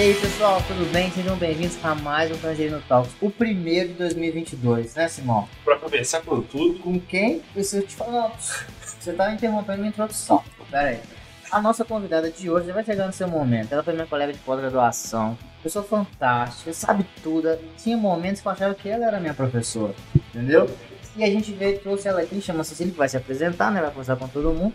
E aí, pessoal, tudo bem? Sejam bem-vindos a mais um Tangerino Talks, o primeiro de 2022, né, Simão? Pra começar com tudo, Com quem? Eu te falo, você tá interrompendo minha introdução. Pera aí. A nossa convidada de hoje já vai chegar no seu momento. Ela foi minha colega de pós-graduação, pessoa fantástica, sabe tudo. Tinha momentos que eu achava que ela era minha professora, entendeu? E a gente veio, trouxe ela aqui, chama Cecília, que vai se apresentar, né? Vai conversar com todo mundo.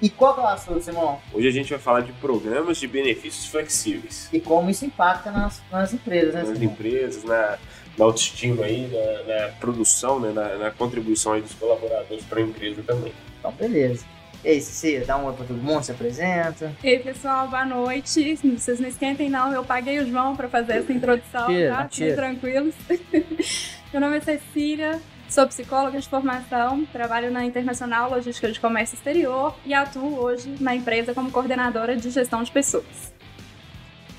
E qual que é o assunto, Simão? hoje a gente vai falar de programas de benefícios flexíveis. E como isso impacta nas, nas empresas, né, Nas Simão? empresas, na, na autoestima aí, na, na produção, né, na, na contribuição aí dos colaboradores para a empresa também. Então, beleza. E aí, Cecília, dá um oi pra todo mundo, se apresenta. Ei, pessoal, boa noite. Vocês não esquentem, não. Eu paguei o João para fazer essa introdução, tá? Fiquem tranquilos. Meu nome é Cecília, sou psicóloga de formação, trabalho na Internacional Logística de Comércio Exterior e atuo hoje na empresa como coordenadora de gestão de pessoas.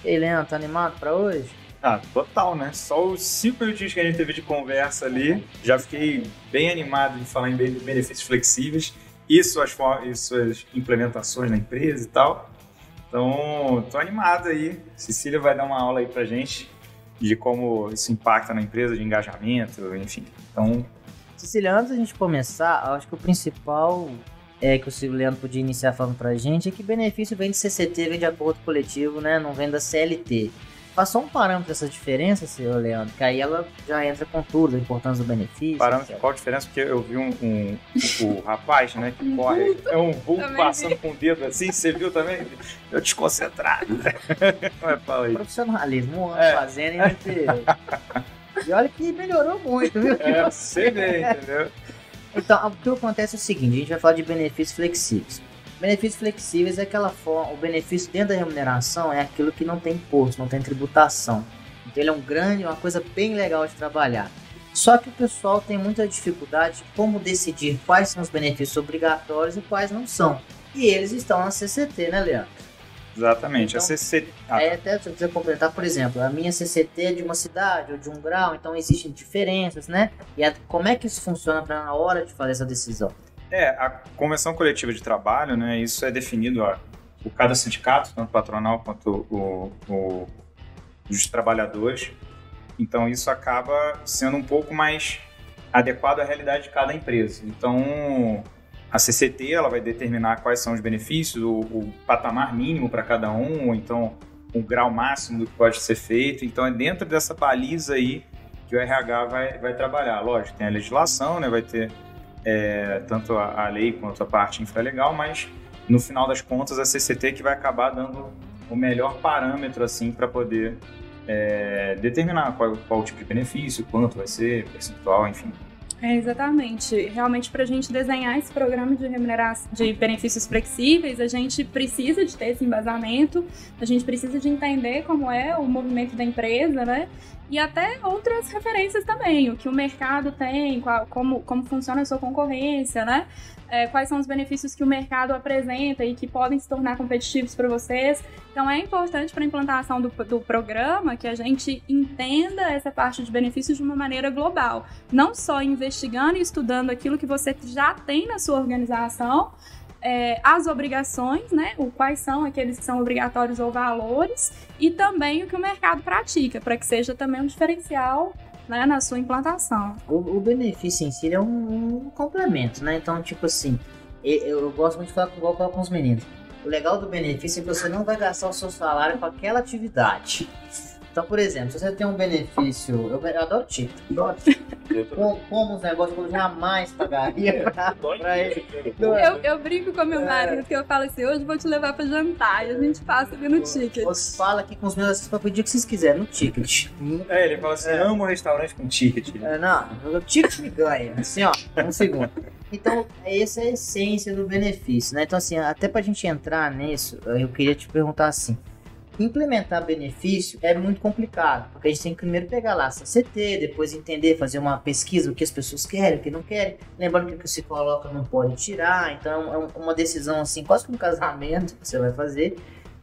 E aí, Leandro, tá animado pra hoje? Ah, total, né? Só os cinco minutinhos que a gente teve de conversa ali, já fiquei bem animado em falar em be- benefícios flexíveis e suas, e suas implementações na empresa e tal. Então, tô animado aí. Cecília vai dar uma aula aí pra gente de como isso impacta na empresa, de engajamento, enfim. Então, Cecília, antes da gente começar, eu acho que o principal é que o Silvio Leandro podia iniciar falando pra gente é que benefício vem de CCT, vem de acordo coletivo, né? Não vem da CLT. Passou um parâmetro dessa diferença, senhor Leandro, que aí ela já entra com tudo, a importância do benefício. parâmetro, etc. qual a diferença? Porque eu vi um, um- o rapaz, né, que corre, é um vulto passando com o dedo assim, você viu também? Eu desconcentrado. Mas fala aí. Profissionalismo, um ano É. fazendo e E olha que melhorou muito, viu? É, você vê, entendeu? Então, o que acontece é o seguinte, a gente vai falar de benefícios flexíveis. Benefícios flexíveis é aquela forma, o benefício dentro da remuneração é aquilo que não tem imposto, não tem tributação. Então ele é um grande, uma coisa bem legal de trabalhar. Só que o pessoal tem muita dificuldade de como decidir quais são os benefícios obrigatórios e quais não são. E eles estão na CCT, né, Leandro? Exatamente. Então, a CC... ah, Aí até se eu quiser completar, por exemplo, a minha CCT é de uma cidade ou de um grau, então existem diferenças, né? E a- como é que isso funciona para na hora de fazer essa decisão? É, a convenção coletiva de trabalho, né, isso é definido ó, por cada sindicato, tanto patronal quanto o, o, os trabalhadores. Então isso acaba sendo um pouco mais adequado à realidade de cada empresa. Então a CCT ela vai determinar quais são os benefícios, o, o patamar mínimo para cada um, ou então o grau máximo do que pode ser feito. Então é dentro dessa baliza aí que o RH vai, vai trabalhar. Lógico, tem a legislação, né, vai ter é, tanto a, a lei quanto a parte infralegal, mas no final das contas a CCT que vai acabar dando o melhor parâmetro assim para poder é, determinar qual, qual o tipo de benefício, quanto vai ser, percentual, enfim. É, exatamente. Realmente, para a gente desenhar esse programa de remuneração de benefícios flexíveis, a gente precisa de ter esse embasamento, a gente precisa de entender como é o movimento da empresa, né? E até outras referências também, o que o mercado tem, qual- como, como funciona a sua concorrência, né? É, quais são os benefícios que o mercado apresenta e que podem se tornar competitivos para vocês. Então é importante para a implantação do, do programa que a gente entenda essa parte de benefícios de uma maneira global não só investigando e estudando aquilo que você já tem na sua organização, é, as obrigações, né? O quais são aqueles que são obrigatórios ou valores, e também o que o mercado pratica, para que seja também um diferencial né, na sua implantação. O, o benefício em si é um, um complemento, né? Então, tipo assim, eu, eu gosto muito de falar igual com os meninos. O legal do benefício é que você não vai gastar o seu salário com aquela atividade. Então, por exemplo, se você tem um benefício. Eu, eu adoro ticket. Adoro como, como os negócios que eu jamais pagaria pra, pra ele. É? Eu, eu brinco com meu marido que eu falo assim: hoje vou te levar para jantar e a gente passa ali no ticket. Você fala aqui com os meus assistentes pra pedir o que vocês quiserem, no ticket. É, ele fala assim, É. amo restaurante com ticket. É, não, o ticket me ganha. Assim, ó, um segundo. Então, essa é a essência do benefício, né? Então, assim, até pra gente entrar nisso, eu queria te perguntar assim. Implementar benefício é muito complicado, porque a gente tem que primeiro pegar lá a CT, depois entender, fazer uma pesquisa, o que as pessoas querem, o que não querem. Lembrando que o que se coloca não pode tirar, então é um- uma decisão assim, quase como um casamento que você vai fazer.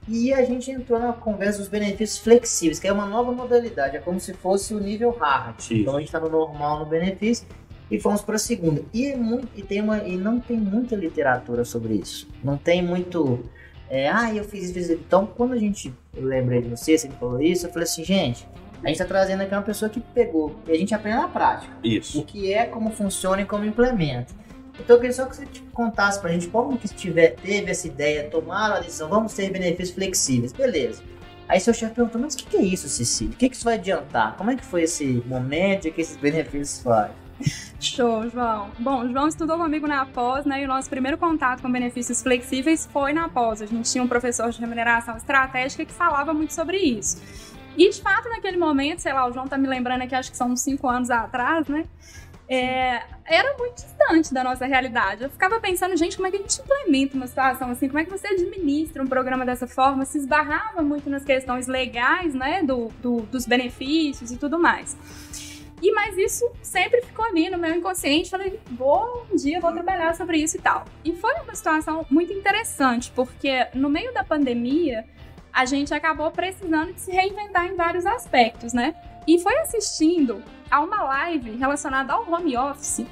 E a gente entrou na conversa dos benefícios flexíveis, que é uma nova modalidade, é como se fosse o nível hard. Isso. Então a gente está no normal, no benefício, e fomos para a segunda. E, é muito, e, tem uma, e não tem muita literatura sobre isso. Não tem muito É, ah, eu fiz isso, fiz isso. Então, quando a gente, eu lembrei de você, você me falou isso, eu falei assim, gente, a gente tá trazendo aqui uma pessoa que pegou, e a gente aprende na prática. Isso. O que é, como funciona e como implementa. Então eu queria só que você contasse pra gente como que tiver, teve essa ideia, tomaram a decisão, vamos ter benefícios flexíveis, beleza. Aí seu chefe perguntou, mas o que, que é isso, Cecília? O que, que isso vai adiantar? Como é que foi esse momento e que esses benefícios fazem? Show, João. Bom, João estudou comigo na pós, né? E o nosso primeiro contato com benefícios flexíveis foi na pós. A gente tinha um professor de remuneração estratégica que falava muito sobre isso. E de fato, naquele momento, sei lá, o João tá me lembrando aqui, acho que são uns cinco anos atrás, né? É, era muito distante da nossa realidade. Eu ficava pensando, gente, como é que a gente implementa uma situação assim? Como é que você administra um programa dessa forma? Se esbarrava muito nas questões legais, né, do, do dos benefícios e tudo mais. E mas isso sempre ficou ali no meu inconsciente. Falei, vou um dia vou trabalhar sobre isso e tal. E foi uma situação muito interessante, porque no meio da pandemia a gente acabou precisando de se reinventar em vários aspectos, né? E foi assistindo a uma live relacionada ao home office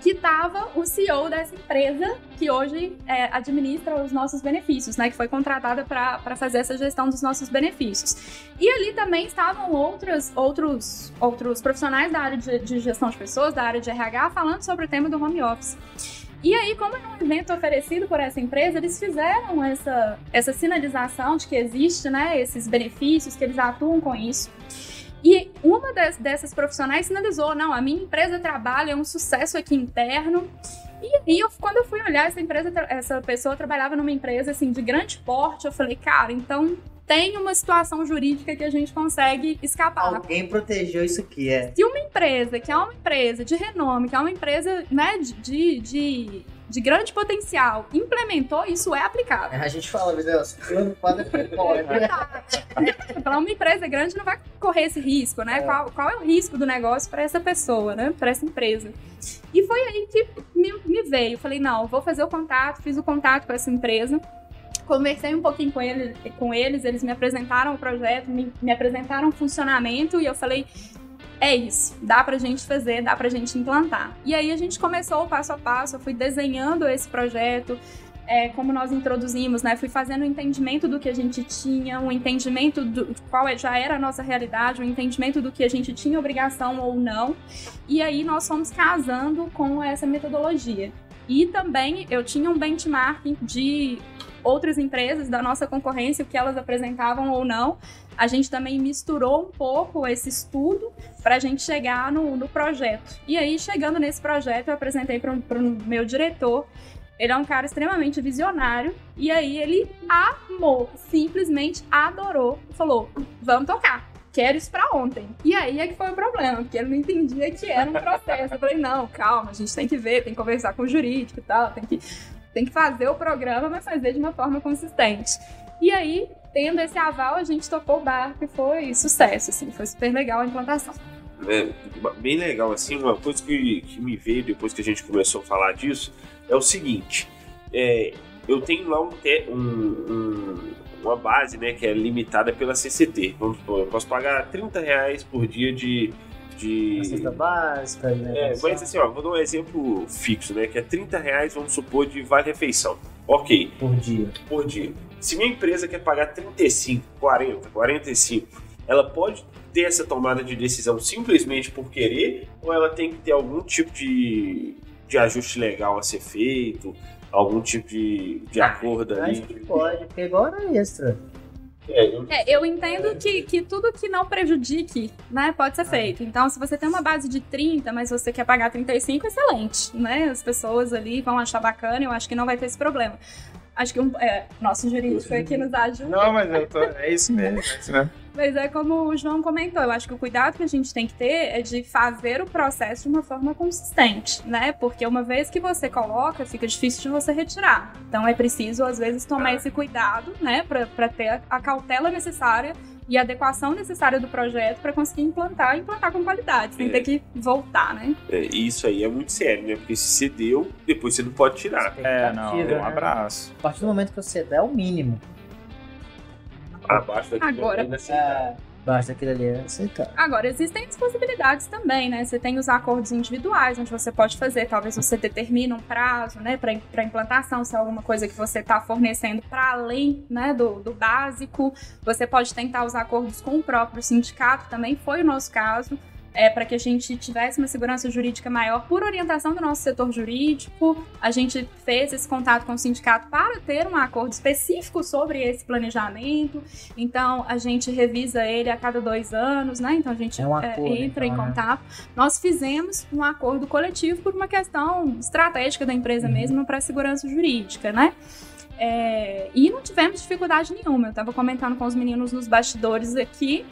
que estava o CEO dessa empresa que hoje é, administra os nossos benefícios, né? Que foi contratada para fazer essa gestão dos nossos benefícios. E ali também estavam outros, outros, outros profissionais da área de, de gestão de pessoas, da área de RH, falando sobre o tema do home office. E aí, como é um evento oferecido por essa empresa, eles fizeram essa, essa sinalização de que existe, né, esses benefícios, que eles atuam com isso. E uma das, dessas profissionais sinalizou: não, a minha empresa trabalha, é um sucesso aqui interno. E aí, eu, quando eu fui olhar, essa empresa, essa pessoa trabalhava numa empresa assim de grande porte. Eu falei, cara, então tem uma situação jurídica que a gente consegue escapar. Alguém protegeu isso aqui, é. Se uma empresa, que é uma empresa de renome, que é uma empresa né, de, de de grande potencial implementou, isso é aplicável. A gente fala, meu Deus, com pode. Para uma empresa grande não vai correr esse risco, né? É. Qual, qual é o risco do negócio para essa pessoa, né? Para essa empresa. E foi aí que me, me veio. Falei, não, vou fazer o contato, fiz o contato com essa empresa conversei um pouquinho com, ele, com eles, eles me apresentaram o projeto, me, me apresentaram o funcionamento e eu falei, é isso, dá pra gente fazer, dá pra gente implantar. E aí a gente começou o passo a passo, eu fui desenhando esse projeto, é, como nós introduzimos, né? Fui fazendo um entendimento do que a gente tinha, um entendimento do qual é, já era a nossa realidade, um entendimento do que a gente tinha obrigação ou não. E aí nós fomos casando com essa metodologia. E também eu tinha um benchmarking de outras empresas da nossa concorrência, o que elas apresentavam ou não, a gente também misturou um pouco esse estudo para a gente chegar no, no, projeto. E aí, chegando nesse projeto, eu apresentei para o meu diretor. Ele é um cara extremamente visionário. E aí, ele amou, simplesmente adorou. Falou: vamos tocar quero isso pra ontem. E aí é que foi o problema, porque ele não entendia que era um processo. Eu falei, não, calma, a gente tem que ver, tem que conversar com o jurídico e tal, tem que, tem que fazer o programa, mas fazer de uma forma consistente. E aí, tendo esse aval, a gente tocou o barco e foi sucesso, assim, foi super legal a implantação. É, bem legal, assim, uma coisa que, que me veio depois que a gente começou a falar disso é o seguinte, é, eu tenho lá um, um, um, uma base, né, que é limitada pela CCT, vamos supor, eu posso pagar 30 reais por dia de... de... Cesta básica, né? É, mas assim, ó, vou dar um exemplo fixo, né, que é 30 reais, vamos supor, de vale-refeição. Ok. Por dia. Por dia. Se minha empresa quer pagar 35, 40, 45, ela pode ter essa tomada de decisão simplesmente por querer ou ela tem que ter algum tipo de, de ajuste legal a ser feito, algum tipo de, de ah, acordo ali? Acho que pode, porque agora é extra. É, eu... É, eu entendo que, que tudo que não prejudique, né, pode ser ah. feito. Então, se você tem uma base de 30, mas você quer pagar 35, excelente, né? As pessoas ali vão achar bacana, eu acho que não vai ter esse problema. Acho que um, é, nosso jurídico aqui nos ajuda. Não, mas eu tô, é isso mesmo, é isso mesmo. Mas é como o João comentou, eu acho que o cuidado que a gente tem que ter é de fazer o processo de uma forma consistente, né? Porque uma vez que você coloca, fica difícil de você retirar. Então é preciso, às vezes, tomar esse cuidado, né? Para ter a cautela necessária e a adequação necessária do projeto para conseguir implantar e implantar com qualidade, sem é. ter que voltar, né? É, isso aí é muito sério, né? Porque se você deu, depois você não pode tirar. É, não, um né? abraço. A partir do momento que você der, é o mínimo. Abaixo daqui Agora. Ainda assim, é, Abaixo daquilo ali é aceitável. Agora, existem as possibilidades também, né? Você tem os acordos individuais, onde você pode fazer, talvez você determine um prazo, né, para implantação, se é alguma coisa que você está fornecendo para além, né, do, do básico. Você pode tentar os acordos com o próprio sindicato, também foi o nosso caso é, para que a gente tivesse uma segurança jurídica maior por orientação do nosso setor jurídico. A gente fez esse contato com o sindicato para ter um acordo específico sobre esse planejamento. Então, a gente revisa ele a cada dois anos, né? Então, a gente é um acordo, é, entra então, em né? contato. Nós fizemos um acordo coletivo por uma questão estratégica da empresa Uhum. mesmo para a segurança jurídica, né? É, e não tivemos dificuldade nenhuma. Eu estava comentando com os meninos nos bastidores aqui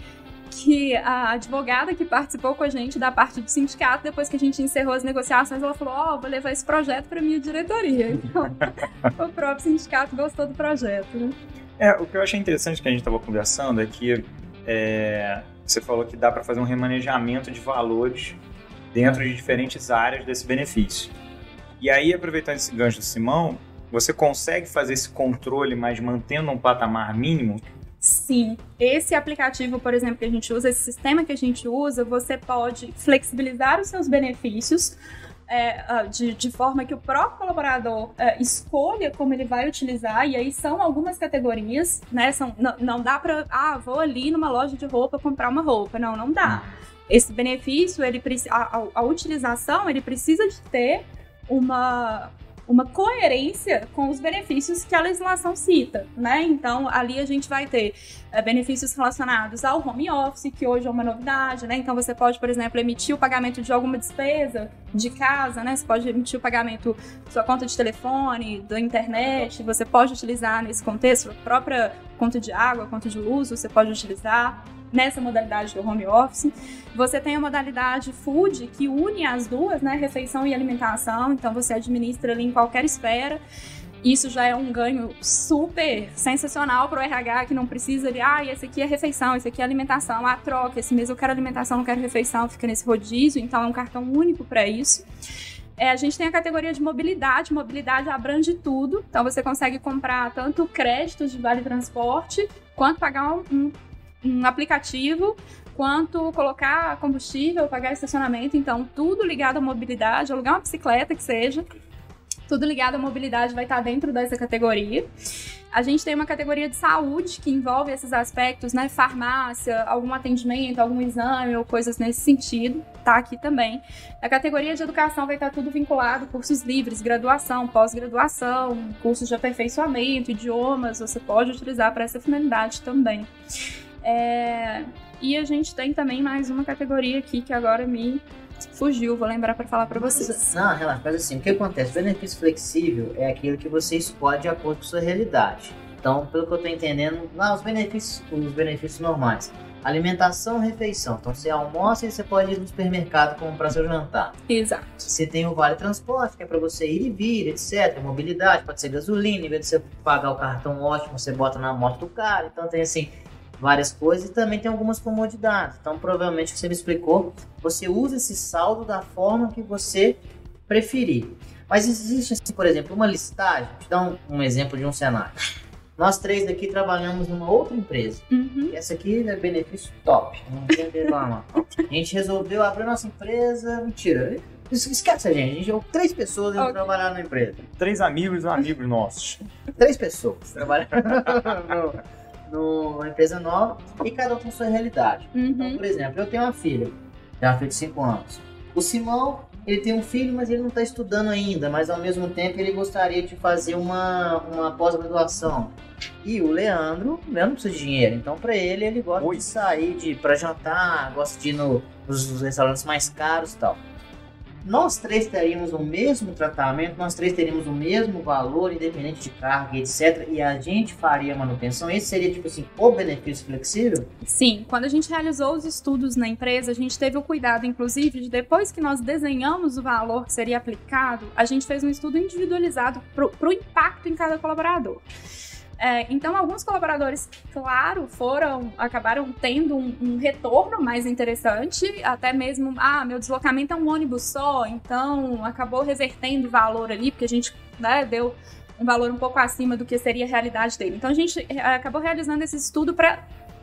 que a advogada que participou com a gente da parte do sindicato, depois que a gente encerrou as negociações, ela falou: Ó, vou levar esse projeto para minha diretoria. Então, o próprio sindicato gostou do projeto, né? É, o que eu achei interessante que a gente estava conversando é que é, você falou que dá para fazer um remanejamento de valores dentro de diferentes áreas desse benefício. E aí, aproveitando esse gancho do Simão, você consegue fazer esse controle, mas mantendo um patamar mínimo? Sim, esse aplicativo, por exemplo, que a gente usa, esse sistema que a gente usa, você pode flexibilizar os seus benefícios é, ah, de, de forma que o próprio colaborador é, escolha como ele vai utilizar, e aí são algumas categorias, né? São, não, dá para, ah, vou ali numa loja de roupa comprar uma roupa. Não, não dá. Esse benefício, ele, a, a, a utilização, ele precisa de ter uma, uma coerência com os benefícios que a legislação cita, né? Então, ali a gente vai ter eh, benefícios relacionados ao home office, que hoje é uma novidade, né? Então, você pode, por exemplo, emitir o pagamento de alguma despesa de casa, né? Você pode emitir o pagamento da sua conta de telefone, da internet, você pode utilizar nesse contexto, a própria conta de água, conta de luz, você pode utilizar nessa modalidade do home office. Você tem a modalidade food, que une as duas, né? Refeição e alimentação. Então você administra ali em qualquer esfera. Isso já é um ganho super sensacional para o RH que não precisa de, ah, esse aqui é refeição, esse aqui é alimentação, ah, troca, esse mês eu quero alimentação, não quero refeição, fica nesse rodízio, então é um cartão único para isso. É, a gente tem a categoria de mobilidade, mobilidade abrange tudo, então você consegue comprar tanto créditos de vale transporte, quanto pagar um, um, aplicativo quanto colocar combustível, pagar estacionamento, então tudo ligado à mobilidade, alugar uma bicicleta que seja, tudo ligado à mobilidade vai estar dentro dessa categoria. A gente tem uma categoria de saúde que envolve esses aspectos, né? Farmácia, algum atendimento, algum exame ou coisas nesse sentido, tá aqui também. A categoria de educação vai estar tudo vinculado, cursos livres, graduação, pós-graduação, cursos de aperfeiçoamento, idiomas, você pode utilizar para essa finalidade também. É, E a gente tem também mais uma categoria aqui que agora me fugiu, vou lembrar para falar para vocês. Não, relaxa, mas assim, o que acontece? Benefício flexível é aquilo que você escolhe de acordo com sua realidade. Então, pelo que eu tô entendendo, lá os benefícios, os benefícios normais. Alimentação, refeição. Então você almoça e você pode ir no supermercado comprar seu jantar. Exato. Você tem o Vale Transporte, que é para você ir e vir, etc. Mobilidade, pode ser gasolina, em vez de você pagar o cartão ótimo, você bota na moto do cara. Então tem assim, várias coisas e também tem algumas comodidades. Então, provavelmente, que você me explicou, você usa esse saldo da forma que você preferir. Mas existe, assim, por exemplo, uma listagem. Vou te dar um, um exemplo de um cenário. Nós três daqui trabalhamos numa outra empresa. Uhum. Essa aqui é benefício top. Não tem reclamar. A gente resolveu abrir nossa empresa. Mentira. es- Esquece a gente. A gente é três pessoas indo Ok. trabalhar na empresa. Três amigos e amigos nossos. Três pessoas trabalhando numa empresa nova e cada um com sua realidade. Então, Uhum. por exemplo, eu tenho uma filha, já de 5 anos. O Simão, ele tem um filho, mas ele não está estudando ainda, mas ao mesmo tempo ele gostaria de fazer uma, uma pós-graduação. E o Leandro, o Leandro não precisa de dinheiro, então para ele, ele gosta Oi. de sair de, para jantar, gosta de ir no, nos restaurantes mais caros e tal. Nós três teríamos o mesmo tratamento, nós três teríamos o mesmo valor, independente de carga, etc. E a gente faria manutenção. Esse seria, tipo assim, o benefício flexível? Sim, quando a gente realizou os estudos na empresa, a gente teve o cuidado, inclusive, de depois que nós desenhamos o valor que seria aplicado, a gente fez um estudo individualizado para o impacto em cada colaborador. É, então, alguns colaboradores, claro, foram, acabaram tendo um, um retorno mais interessante, até mesmo, ah, meu deslocamento é um ônibus só, então acabou revertendo valor ali, porque a gente né, deu um valor um pouco acima do que seria a realidade dele. Então, a gente eh, acabou realizando esse estudo para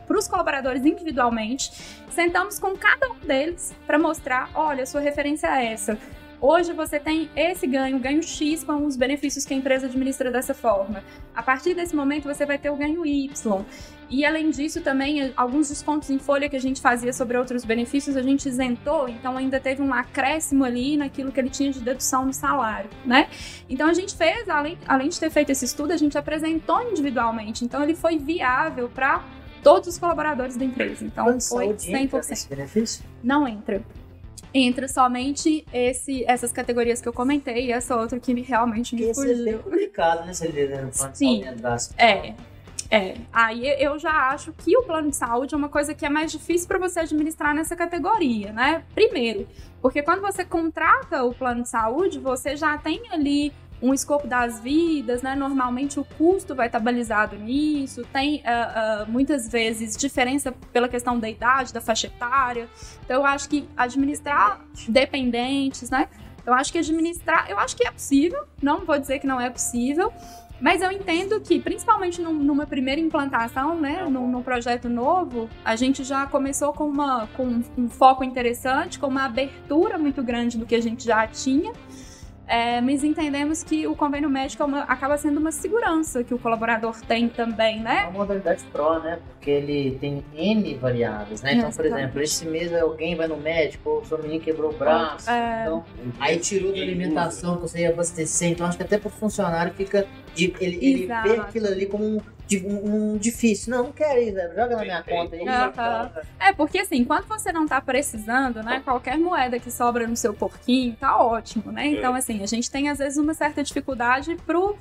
para os colaboradores individualmente, sentamos com cada um deles para mostrar, olha, sua referência é essa. Hoje você tem esse ganho, ganho X com os benefícios que a empresa administra dessa forma. A partir desse momento você vai ter o ganho Y. E além disso, também alguns descontos em folha que a gente fazia sobre outros benefícios, a gente isentou, então ainda teve um acréscimo ali naquilo que ele tinha de dedução no salário, né? Então a gente fez, além, além de ter feito esse estudo, a gente apresentou individualmente. Então ele foi viável para todos os colaboradores da empresa. Então de foi saúde entra 100%. nesse benefício? Não entra. Entra somente esse, essas categorias que eu comentei e essa outra que realmente me Porque isso é bem fugiu. complicado, né? Se ele no plano de Sim. saúde entrasse. É. É, aí eu já acho que o plano de saúde é uma coisa que é mais difícil para você administrar nessa categoria, né? Primeiro, porque quando você contrata o plano de saúde, você já tem ali um escopo das vidas, né? Normalmente o custo vai estar balizado nisso, tem ah, ah, muitas vezes diferença pela questão da idade, da faixa etária. Então eu acho que administrar dependentes, né? Eu acho que administrar, eu acho que é possível, não vou dizer que não é possível, mas eu entendo que, principalmente num- numa primeira implantação, né, num, num projeto novo, a gente já começou com, uma, com um foco interessante, com uma abertura muito grande do que a gente já tinha. É, mas entendemos que o convênio médico é uma- acaba sendo uma segurança que o colaborador tem também, É né? uma modalidade pró, né? Porque ele tem N variáveis, né? Então, por exemplo, esse mês alguém vai no médico, ou seu menino quebrou o braço. É, Então, aí tirou da alimentação que você ia abastecer. Então, acho que até pro funcionário fica. de- ele, ele vê aquilo ali como um, um- um difícil. Não, não quero ir, Zé, joga na minha conta aí. Aham. É, porque assim, enquanto você não tá precisando, né, qualquer moeda que sobra no seu porquinho tá ótimo, né? Então, assim, a gente tem às vezes uma certa dificuldade pro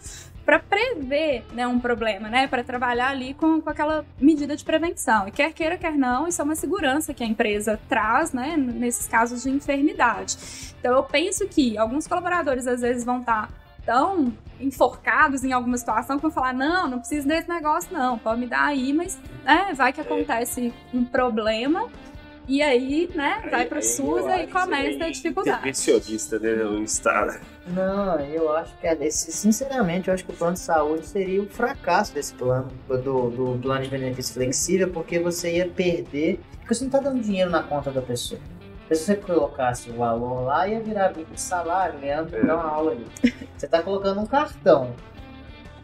para prever né, um problema, né? Para trabalhar ali com, com aquela medida de prevenção. E quer queira, quer não, isso é uma segurança que a empresa traz, né? Nesses casos de enfermidade. Então eu penso que alguns colaboradores às vezes vão estar tão enforcados em alguma situação que vão falar, não, não preciso desse negócio, não, pode me dar aí, mas né, vai que acontece um problema. E aí, né, vai pro Aí- aí SUS eu e aí acho começa a é dificuldade. Intervencionista, né? No Estado. Não, eu acho que, é desse- sinceramente, eu acho que o plano de saúde seria o fracasso desse plano, do, do plano de benefício flexível, porque você ia perder, porque você não está dando dinheiro na conta da pessoa. Se você colocasse o valor lá, ia virar bico de salário, Leandro dá uma aula ali. Você está colocando um cartão,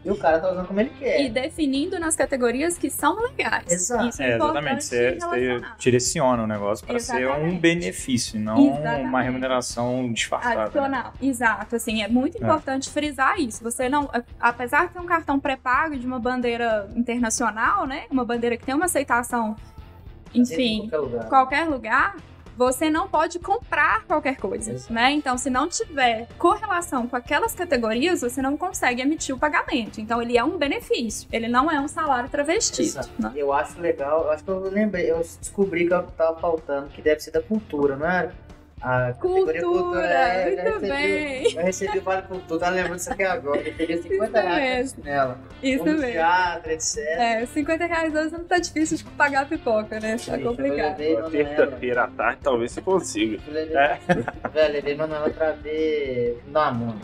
e o cara tá usando como ele quer. E definindo nas categorias que são legais. Exato. Isso É, é exatamente. Você, você direciona o negócio para ser um benefício, não uma Exatamente. remuneração disfarçada. né? Adicional, exato, assim, é muito É. importante frisar isso. Você não, apesar de ter um cartão pré-pago de uma bandeira internacional, né, uma bandeira que tem uma aceitação, Em enfim, qualquer lugar. qualquer lugar, você não pode comprar qualquer coisa, Exato. né? Então, se não tiver correlação com aquelas categorias, você não consegue emitir o pagamento. Então, ele é um benefício, ele não é um salário travestido. Né? Eu acho legal, eu acho que eu lembrei, eu descobri que eu tava faltando, que deve ser da cultura, não era? A categoria Cultura, é, eu já muito recebi- bem. Eu recebi o Vale Cultura, tá lembrando disso aqui agora. Eu peguei 50 Isso reais nela. Isso no mesmo. teatro, etc. É, 50 reais hoje não tá difícil de pagar a pipoca, né? Tá eu complicado. terça-feira à tarde, talvez você consiga. Eu levei, É. velho, levei Manuela pra ver Damon.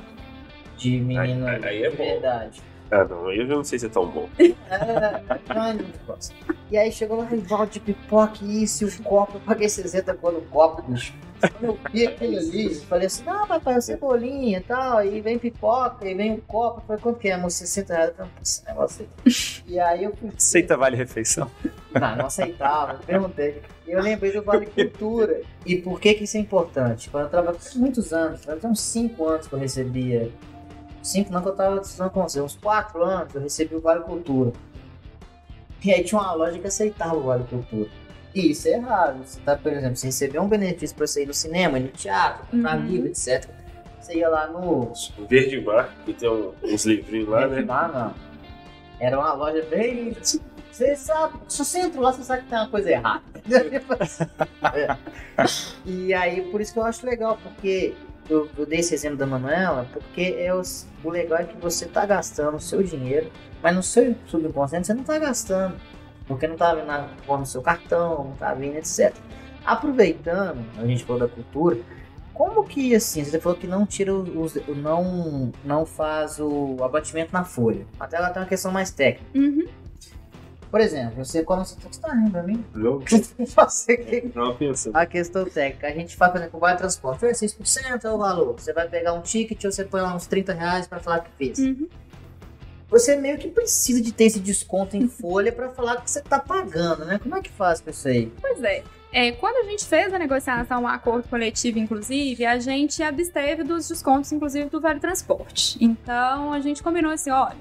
De menino Aí- aí é de bom. verdade. Ah, não, eu já não sei se é tão bom. É, gosto. E aí chegou lá, rival de pipoca, e isso, e o copo, eu paguei 60 cor no copo, bicho. Quando eu vi aquilo ali, falei assim, não, papai, é cebolinha e tal, aí vem pipoca, e vem o copo, eu falei, quanto que é, amor? 60 reais, eu falei, "Pô, esse negócio aí. E aí eu fui, Aceita vale refeição. não, não aceitava, eu perguntei. E eu lembrei do Vale Cultura. E por que que isso é importante? Quando eu trabalhei muitos anos, até uns 5 anos que eu recebia. 5 não que eu tava estudando com você, uns 4 anos eu recebi o Vale Cultura. E aí tinha uma loja que aceitava o Vale Cultura. E isso é errado. Você tá, por exemplo, você recebeu um benefício pra você ir no cinema, ir no teatro, comprar Uhum. livro, etc. Você ia lá no. O Verde Mar, que tem um- uns livrinhos lá, né? Ah, não. Era uma loja bem. Você sabe, se você entra lá, você sabe que tem uma coisa errada. E aí, por isso que eu acho legal, porque eu, eu dei esse exemplo da Manuela, porque é os- o legal é que você tá gastando o seu dinheiro, mas no seu subconsciente você não tá gastando, porque não tá vindo na, no seu cartão, não tá vindo, etc. Aproveitando, a gente falou da cultura, como que assim, você falou que não tira os, não, não faz o abatimento na folha. Até ela tem uma questão mais técnica. Uhum. Por exemplo, você quando você você tá rindo pra mim? Não, Você que tava pensando. a questão técnica. A gente faz, por exemplo, o vale transporte. É 6% é o valor. Você vai pegar um ticket ou você põe lá uns 30 reais pra falar que fez. Uhum. Você meio que precisa de ter esse desconto em folha pra falar que você tá pagando, né? Como é que faz com isso aí? Pois é. É, quando a gente fez a negociação, um acordo coletivo, inclusive, a gente absteve dos descontos, inclusive, do Vale Transporte. Então, a gente combinou assim, olha,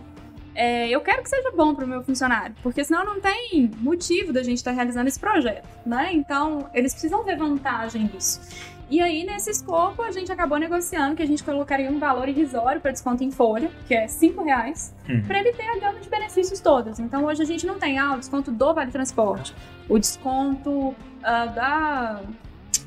é, eu quero que seja bom para o meu funcionário, porque senão não tem motivo da gente estar realizando esse projeto, né? Então, eles precisam ter vantagem disso. E aí, nesse escopo, a gente acabou negociando que a gente colocaria um valor irrisório para desconto em folha, que é 5 reais, Uhum. para ele ter a gama de benefícios todos. Então, hoje a gente não tem ah, o desconto do Vale Transporte, o desconto ah, da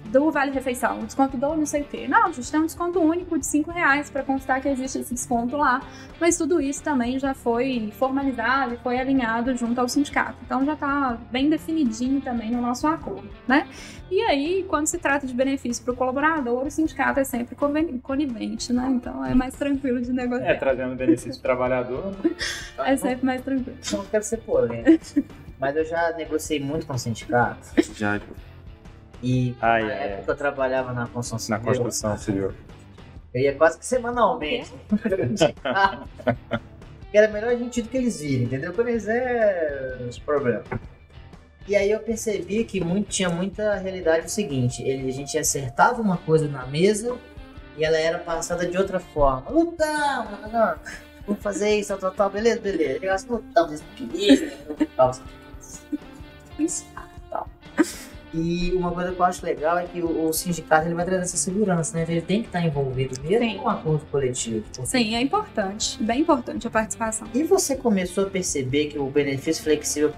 do Vale Refeição, o desconto do não sei o quê. Não, a gente tem um desconto único de 5 reais para constar que existe esse desconto lá. Mas tudo isso também já foi formalizado e foi alinhado junto ao sindicato. Então já está bem definidinho também no nosso acordo, né? E aí, quando se trata de benefício para o colaborador, o sindicato é sempre conivente, né? Então é mais tranquilo de É, negociar. trazendo benefício pro trabalhador. É sempre mais tranquilo. Não quero ser polêmico. Mas eu já negociei muito com o sindicato. Já, E Ai, na ai, época ai. que eu trabalhava na construção Na civil, construção civil. eu ia quase que semanalmente. que era melhor a gente ir do que eles virem, entendeu? Quando eles é os problemas. E aí eu percebi que muito, tinha muita realidade o seguinte, ele, a gente acertava uma coisa na mesa e ela era passada de outra forma. Lutamos, não, não, vamos fazer isso, tal, tal, tal, beleza, beleza. Eu acho lutamos, eles não queriam, tal. tal. E uma coisa que eu acho legal é que o, o sindicato ele vai trazer essa segurança, né? Ele tem que estar envolvido mesmo Sim. com um acordo coletivo. porque- Sim, é importante. Bem importante a participação. E você começou a perceber que o benefício flexível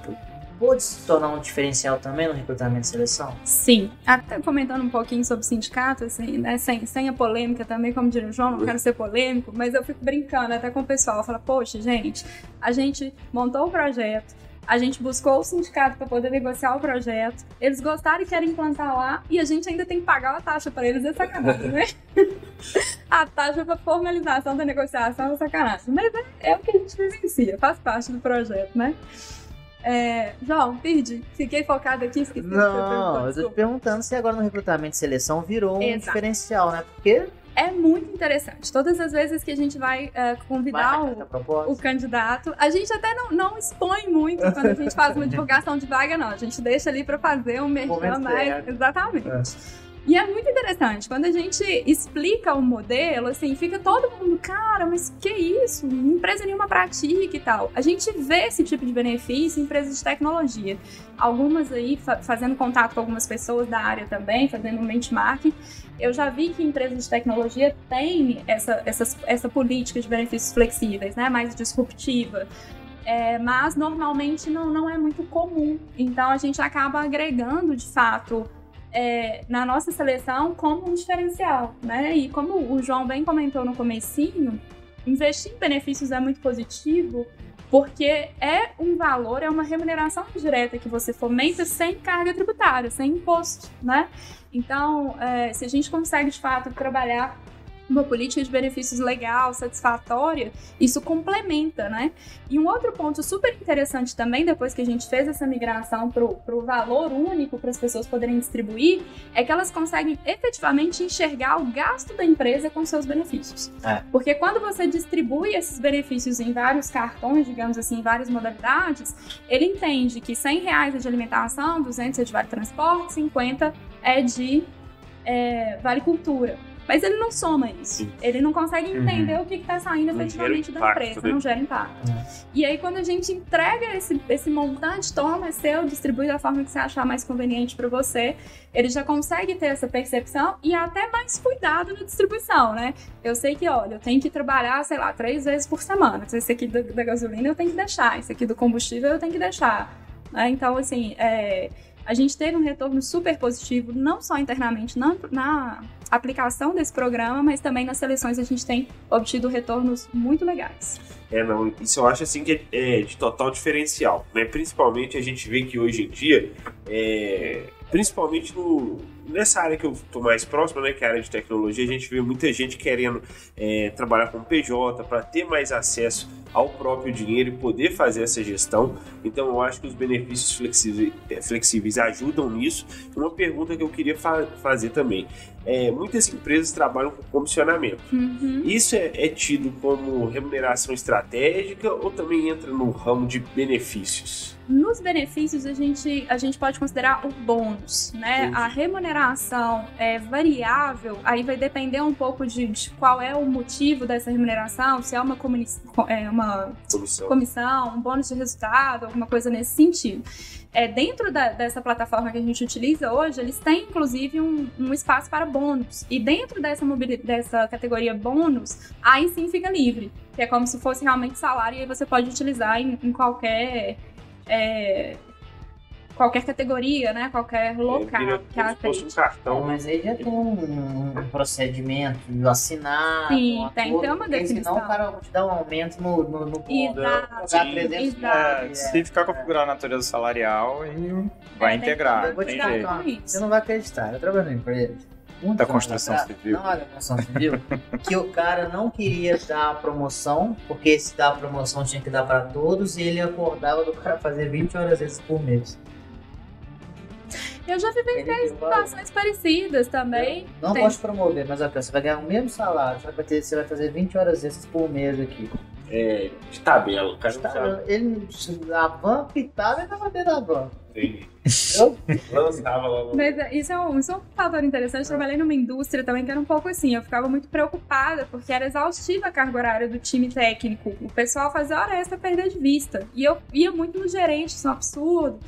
pode se tornar um diferencial também no recrutamento e seleção? Sim, até comentando um pouquinho sobre o sindicato, assim, né, sem, sem a polêmica também, como diria o João, não quero ser polêmico, mas eu fico brincando até com o pessoal, fala, poxa, gente, a gente montou o projeto, a gente buscou o sindicato para poder negociar o projeto, eles gostaram e querem implantar lá, e a gente ainda tem que pagar a taxa para eles, é sacanagem, né? a taxa para formalização da negociação é sacanagem, mas é, é o que a gente vivencia, faz parte do projeto, né? É, João, perdi. Fiquei focada aqui, esqueci. Não, eu tô te perguntando se agora no recrutamento e seleção virou um Exato. diferencial, né? Porque É muito interessante. Todas as vezes que a gente vai vai convidar o, o candidato, a gente até não, não expõe muito quando a gente faz uma divulgação de vaga, não. A gente deixa ali para fazer um merchan mais. Exatamente. É. E é muito interessante. Quando a gente explica o modelo, assim, fica todo mundo, cara, mas que isso? Empresa nenhuma pratica e tal. A gente vê esse tipo de benefício em empresas de tecnologia. Algumas aí, fa- fazendo contato com algumas pessoas da área também, fazendo um benchmarking. Eu já vi que empresas de tecnologia têm essa, essa, essa política de benefícios flexíveis, né? Mais disruptiva. É, mas normalmente não, não é muito comum. Então a gente acaba agregando, de fato, é, na nossa seleção como um diferencial, né? E como o João bem comentou no comecinho, investir em benefícios é muito positivo porque é um valor, é uma remuneração direta que você fomenta sem carga tributária, sem imposto, né? Então, é, se a gente consegue de fato trabalhar uma política de benefícios legal, satisfatória, isso complementa, né? E um outro ponto super interessante também, depois que a gente fez essa migração para o valor único para as pessoas poderem distribuir, é que elas conseguem efetivamente enxergar o gasto da empresa com seus benefícios. É. Porque quando você distribui esses benefícios em vários cartões, digamos assim, em várias modalidades, ele entende que 100 reais é de alimentação, 200 é de vale transporte, 50 é de é, vale cultura. Mas ele não soma isso. Sim. Ele não consegue entender o que está saindo efetivamente da empresa, né? não gera impacto. Uhum. E aí, quando a gente entrega esse, esse montante, toma, é seu, distribui da forma que você achar mais conveniente para você, ele já consegue ter essa percepção e até mais cuidado na distribuição, né? Eu sei que, olha, eu tenho que trabalhar, sei lá, três vezes por semana. Esse aqui da, da gasolina eu tenho que deixar, esse aqui do combustível eu tenho que deixar. né? Então, assim, é, a gente teve um retorno super positivo, não só internamente na, na aplicação desse programa, mas também nas seleções a gente tem obtido retornos muito legais. É, não, isso eu acho assim que é, é de total diferencial, né? Principalmente a gente vê que hoje em dia, é, principalmente no, nessa área que eu tô mais próximo, né, que é a área de tecnologia, a gente vê muita gente querendo é, trabalhar com PJ para ter mais acesso ao próprio dinheiro e poder fazer essa gestão. Então, eu acho que os benefícios flexíveis, é, flexíveis ajudam nisso. Uma pergunta que eu queria fa fazer também: é, muitas empresas trabalham com comissionamento. Uhum. Isso é, é tido como remuneração estratégica ou também entra no ramo de benefícios? Nos benefícios, a gente, a gente pode considerar o bônus, né? Entendi. A remuneração é variável, aí vai depender um pouco de, de qual é o motivo dessa remuneração, se é uma, comuni- é uma Comissão. comissão, um bônus de resultado, alguma coisa nesse sentido. É, dentro da- dessa plataforma que a gente utiliza hoje, eles têm inclusive um, um espaço para bônus. E dentro dessa, dessa categoria bônus, aí sim fica livre, que é como se fosse realmente salário e aí você pode utilizar em, em qualquer. É, qualquer categoria, né? Qualquer local Vira que ela um cartão. Então, mas aí já tem um, um procedimento de assinar. Sim, um tem, acordo, tem uma definição. Senão o cara te dar um aumento no, no, no. Exato, Dá Sim. 300 exato. É, reais. se ficar configurado na natureza salarial, e vai É, integrar. Eu vou te isso. Você não vai acreditar. Eu trabalhei numa empresa. Muito Da construção atrás, civil. Não, é da construção civil. que o cara não queria dar a promoção, porque se dar a promoção tinha que dar para todos, e ele acordava do cara fazer 20 horas extras por mês. Eu já a- situações parecidas também. Não Tem. posso promover, mas olha, você vai ganhar o mesmo salário, só que vai ter- você vai fazer 20 horas extras por mês aqui. É, de tabela. O cara ele, a van pitava e tava dentro da van. Entendi. Entendeu? Lançava. Mas é, isso é, um, isso é um fator interessante. Eu trabalhei numa indústria também que era um pouco assim. Eu ficava muito preocupada porque era exaustiva a carga horária do time técnico. O pessoal fazia hora extra perder de vista. E eu ia muito no gerente, isso é um absurdo.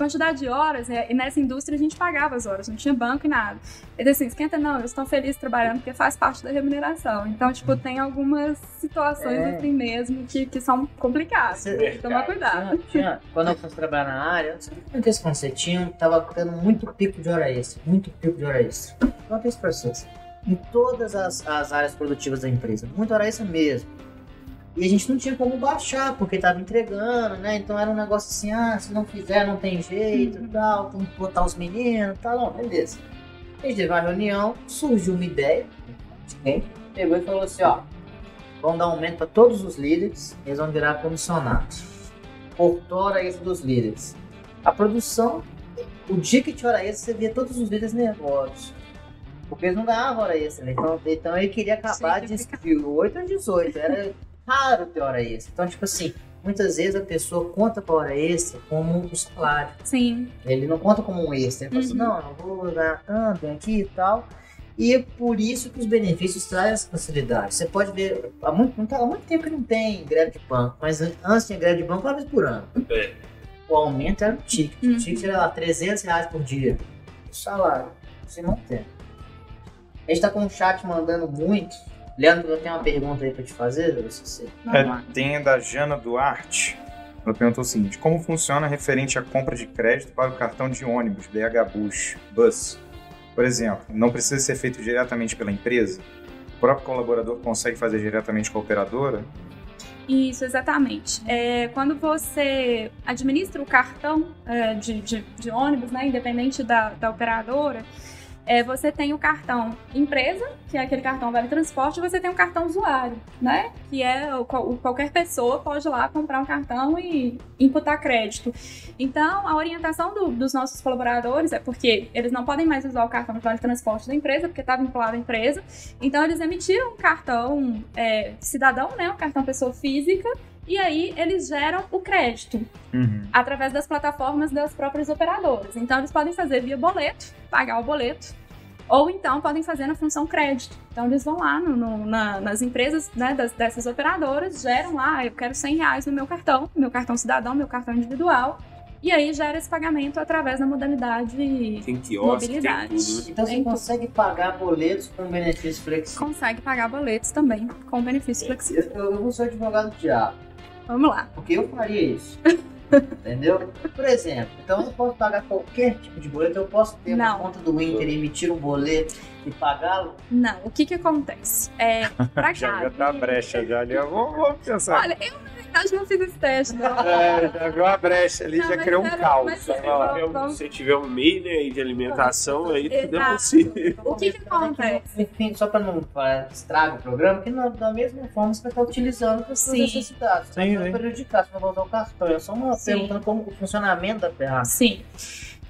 Quantidade de horas, né? e nessa indústria a gente pagava as horas, não tinha banco e nada. Ele disse assim: esquenta não, eles estão felizes trabalhando porque faz parte da remuneração. Então, tipo, tem algumas situações É. assim mesmo que, que são complicadas. Tem que tomar cuidado. Tinha, tinha- quando eu fosse trabalhar na área, não sei que esse conceito tinha, tava tendo muito pico de hora extra. Muito pico de hora extra. Conta isso pra vocês. Em todas as, as áreas produtivas da empresa. Muita hora extra mesmo. E a gente não tinha como baixar, porque tava entregando, né? Então era um negócio assim, ah, se não fizer não tem jeito e tal, tem que botar os meninos e tal. Não, beleza. A gente teve uma reunião, surgiu uma ideia, né? pegou e falou assim, ó, vamos dar aumento para todos os líderes, eles vão virar comissionados. Cortou a hora extra dos líderes. A produção, o dia que tinha hora extra, você via todos os líderes nervosos. Porque eles não ganhavam hora extra, né? Então, então ele queria acabar Sim, de, de 8 a 18. Era raro ter hora extra. Então, tipo assim, muitas vezes a pessoa conta pra hora extra como um salário. Sim. Ele não conta como um extra. Ele fala assim, Uhum. não, eu não vou ganhar tanto aqui e tal. E é por isso que os benefícios trazem essa facilidade. Você pode ver, há muito, não tá- há muito tempo que não tem greve de banco, mas antes tinha greve de banco uma vez por ano. É. O aumento era o ticket. Uhum. O ticket era lá, 300 reais por dia. O salário, se mantém. A gente tá com o chat mandando muito. Leandro, eu tenho uma pergunta aí pra te fazer, se você. É, tem a da Jana Duarte. Ela perguntou o seguinte: como funciona referente à compra de crédito para o cartão de ônibus BH Bus? Bus? Por exemplo, não precisa ser feito diretamente pela empresa? O próprio colaborador consegue fazer diretamente com a operadora? Isso, exatamente. É, quando você administra o cartão é, de, de, de ônibus, né, independente da, da operadora, é, você tem o cartão empresa, que é aquele cartão vale transporte, e você tem o cartão usuário, né? Que é o, qual- o- qualquer pessoa pode ir lá comprar um cartão e imputar crédito. Então, a orientação do- dos nossos colaboradores é porque eles não podem mais usar o cartão de vale transporte da empresa, porque está vinculado à empresa. Então, eles emitiram um cartão é, cidadão, né? Um cartão pessoa física. E aí, eles geram o crédito Uhum. através das plataformas das próprias operadoras. Então, eles podem fazer via boleto, pagar o boleto, ou então podem fazer na função crédito. Então, eles vão lá no- no- na- nas empresas né, das- dessas operadoras, geram lá, "Ah, eu quero 100 reais no meu cartão, meu cartão cidadão, meu cartão individual, e aí gera esse pagamento através da modalidade Tem quiosque, tem Mobilidade. tudo, né? Então você Tem tudo. consegue pagar boletos com benefício flexível. consegue pagar boletos também com benefício flexível. Eu, eu não sou advogado do diabo. Vamos lá. Porque eu faria isso. Entendeu? Por exemplo, então eu posso pagar qualquer tipo de boleto, eu posso ter uma Não. conta do Inter e emitir um boleto e pagá-lo. Não, o que que acontece? É, pra Já a brecha já ali. Eu vou, vou pensar. Olha, eu, verdade, não fiz esse teste, não. É, já viu uma brecha ali, Não, já criou um era- caos. vai. Se tiver um- vamos- Se tiver um meio né, aí de alimentação, aí tudo é Exato. possível. O que que acontece? Enfim, só para não falar, estraga o programa, que na, da mesma forma você vai estar utilizando para suas Sim. necessidades. Você Sim, vai sim. prejudicar, você vai voltar o cartão. É só uma Sim. perguntando como o funcionamento da ferramenta. Sim.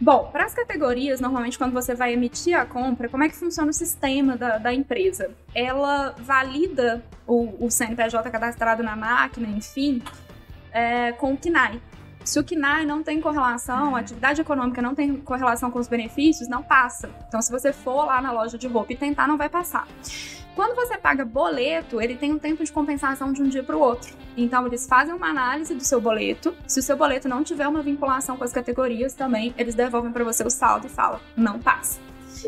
Bom, para as categorias, normalmente quando você vai emitir a compra, como é que funciona o sistema da, da empresa? Ela valida o, o CNPJ cadastrado na máquina, enfim, é, com o KNAI. Se o KNAI não tem correlação, a atividade econômica não tem correlação com os benefícios, não passa. Então, se você for lá na loja de roupa e tentar, não vai passar. Quando você paga boleto, ele tem um tempo de compensação de um dia para o outro. Então, eles fazem uma análise do seu boleto. Se o seu boleto não tiver uma vinculação com as categorias também, eles devolvem para você o saldo e falam, não passa.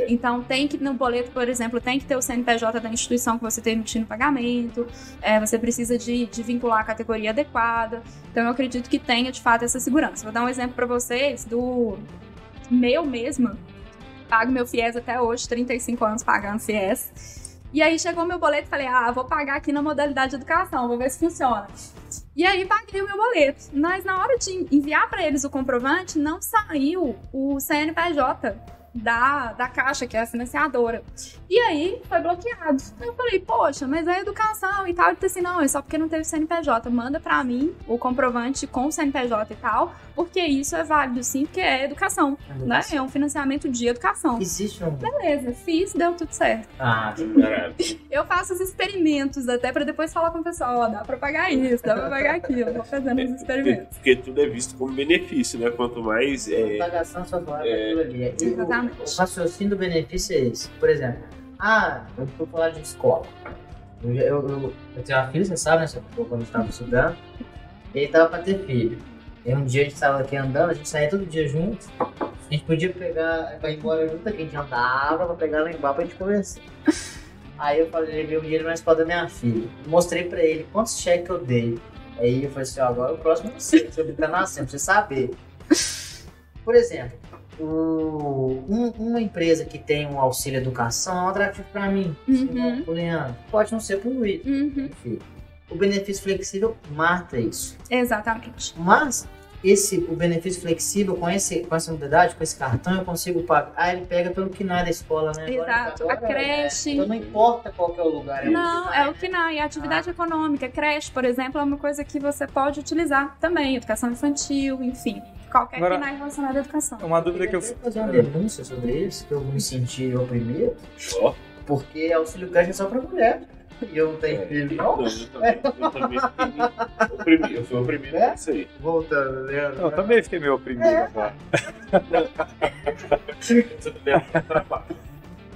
Então, tem que, no boleto, por exemplo, tem que ter o CNPJ da instituição que você está emitindo pagamento, é, você precisa de, de vincular a categoria adequada. Então, eu acredito que tenha, de fato, essa segurança. Vou dar um exemplo para vocês do meu mesma. Pago meu FIES até hoje, 35 anos pagando FIES. E aí chegou meu boleto e falei, ah, vou pagar aqui na modalidade de educação, vou ver se funciona. E aí paguei o meu boleto. Mas na hora de enviar para eles o comprovante, não saiu o CNPJ da, da Caixa, que é a financiadora. E aí foi bloqueado. Eu falei, poxa, mas é educação e tal. Ele disse assim, não, é só porque não teve CNPJ. Manda pra mim o comprovante com o CNPJ e tal, porque isso é válido sim, porque é educação, né? É um financiamento de educação. Existe um. Beleza, fiz, deu tudo certo. Ah, Caralho. Eu faço os experimentos até pra depois falar com o pessoal, ó, dá pra pagar isso, dá pra pagar aquilo. Vou fazendo os experimentos. Porque tudo é visto como benefício, né? Quanto mais. É, sua palavra É. aquilo ali. O- Exatamente. O, raciocínio do benefício é esse. Por exemplo, ah, eu vou falar de escola. Eu, eu, eu, eu tenho uma filha, você sabe, né? Quando eu estava estudando. E ele tava pra ter filho. E um dia a gente tava aqui andando, a gente saía todo dia junto. A gente podia pegar, pra ir embora junto aqui, a gente andava pra pegar lá embaixo pra gente conversar. Aí eu falei, levei o dinheiro na escola da minha filha. Mostrei pra ele quantos cheques eu dei. Aí eu falei assim, ó, agora o próximo é você, você tá nascendo, pra você saber. Por exemplo, o- um- uma empresa que tem um auxílio educação é um atrativo pra mim. Uhum. Leandro. Pode não ser pro Luiz. Uhum, Enfim, o benefício flexível mata isso. exatamente. Mas esse, o benefício flexível, com, esse, com essa modalidade, com esse cartão, eu consigo pagar. Ah, ele pega pelo que não é da escola, né? Exato. A creche. É, então não importa qual que é o lugar. é o Não, é o que não. E a atividade econômica, creche, por exemplo, é uma coisa que você pode utilizar também. Educação infantil, enfim. Qualquer Agora- KNAI relacionada à educação. Uma dúvida que eu queria fazer uma denúncia sobre isso, que eu me senti oprimido, ó. porque auxílio creche é só pra mulher. E eu não tenho É. filho, não. Não, eu também, eu também fui oprimido. Eu fui oprimido É? isso aí. Voltando, Leandro. Eu também fiquei meio oprimido É. agora. Bem, trabalho.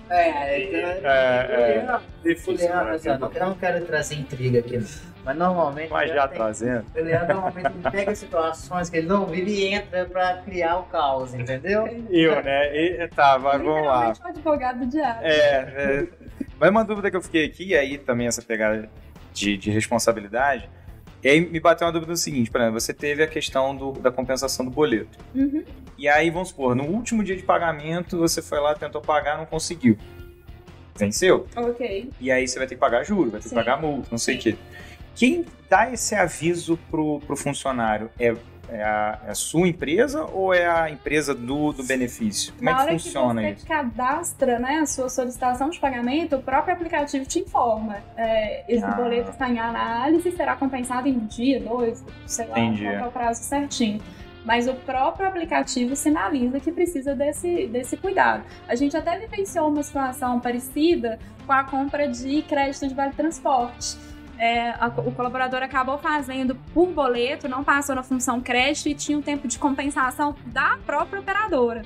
É, então, É, é. Leandro, Difícil, Leandro, né? assim, ó, eu não quero trazer intriga aqui, não. mas normalmente. Mas o já Leandro tem- trazendo. O Leandro normalmente ele pega situações que ele não vive e entra pra criar o caos, entendeu? Eu, né? E, tá, mas vamos lá. Um advogado do diabo. É, é, mas uma dúvida que eu fiquei aqui, e aí também essa pegada de, de responsabilidade, e aí me bateu uma dúvida do seguinte, por exemplo, você teve a questão do- da compensação do boleto. Uhum. E aí, vamos supor, no último dia de pagamento, você foi lá, tentou pagar, não conseguiu. Venceu? Ok. E aí você vai ter que pagar juros, vai ter Sim. que pagar multa, não sei o quê. Quem dá esse aviso pro, pro funcionário é, é a, é a sua empresa ou é a empresa do, do benefício? Como Na é que hora funciona que você isso? cadastra né, a sua solicitação de pagamento, o próprio aplicativo te informa. É, esse Ah. boleto está em análise, será compensado em um dia, dois, sei lá, Entendi. qual é o prazo certinho. Mas o próprio aplicativo sinaliza que precisa desse, desse cuidado. A gente até vivenciou uma situação parecida com a compra de crédito de vale transporte. É, a- o colaborador acabou fazendo por boleto, não passou na função crédito e tinha um tempo de compensação da própria operadora.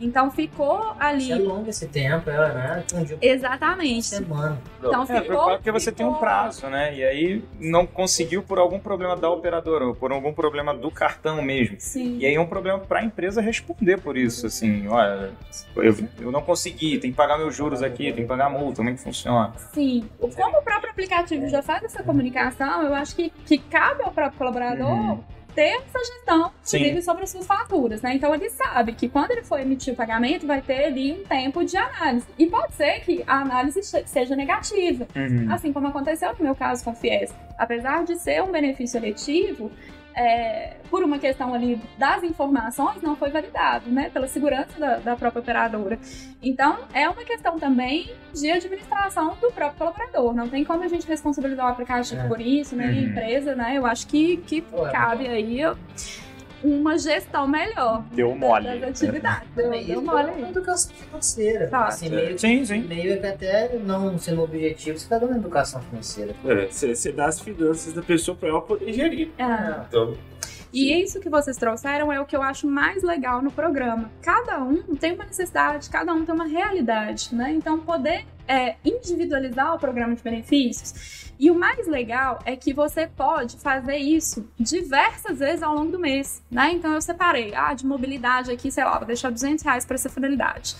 Então ficou ali. Isso é longo esse tempo, é, né? Um dia por Exatamente. semana. Então É, ficou. porque você tem um ficou- prazo, né? E aí não conseguiu por algum problema da operadora, ou por algum problema do cartão mesmo. Sim. E aí é um problema para a empresa responder por isso, assim, olha, eu, eu não consegui, tem que pagar meus juros aqui, tem que pagar multa, como é que funciona? Sim. O- Como o próprio aplicativo já faz essa comunicação, eu acho que, que cabe ao próprio colaborador Uhum. Ter essa gestão, inclusive, sobre as suas faturas, né? Então ele sabe que quando ele for emitir o pagamento, vai ter ali um tempo de análise. E pode ser que a análise seja negativa, Uhum. assim como aconteceu no meu caso com o FIES. Apesar de ser um benefício eletivo, é, por uma questão ali das informações, não foi validado, né? Pela segurança da, da própria operadora. Então, é uma questão também de administração do próprio colaborador. Não tem como a gente responsabilizar o aplicativo É. por isso, nem a Uhum. empresa, né? Eu acho que, que cabe aí uma gestão melhor Deu mole. das atividades. Deu, deu isso mole é educação financeira. Tá. Assim, meio, Sim, sim. meio que até não sendo objetivo, você está dando educação financeira. É, Você você dá as finanças da pessoa pra ela poder gerir. É. Então, E isso que vocês trouxeram é o que eu acho mais legal no programa. Cada um tem uma necessidade, cada um tem uma realidade, né? Então, poder é, individualizar o programa de benefícios. E o mais legal é que você pode fazer isso diversas vezes ao longo do mês, né? Então, eu separei, ah, de mobilidade aqui, sei lá, vou deixar 200 reais para essa finalidade.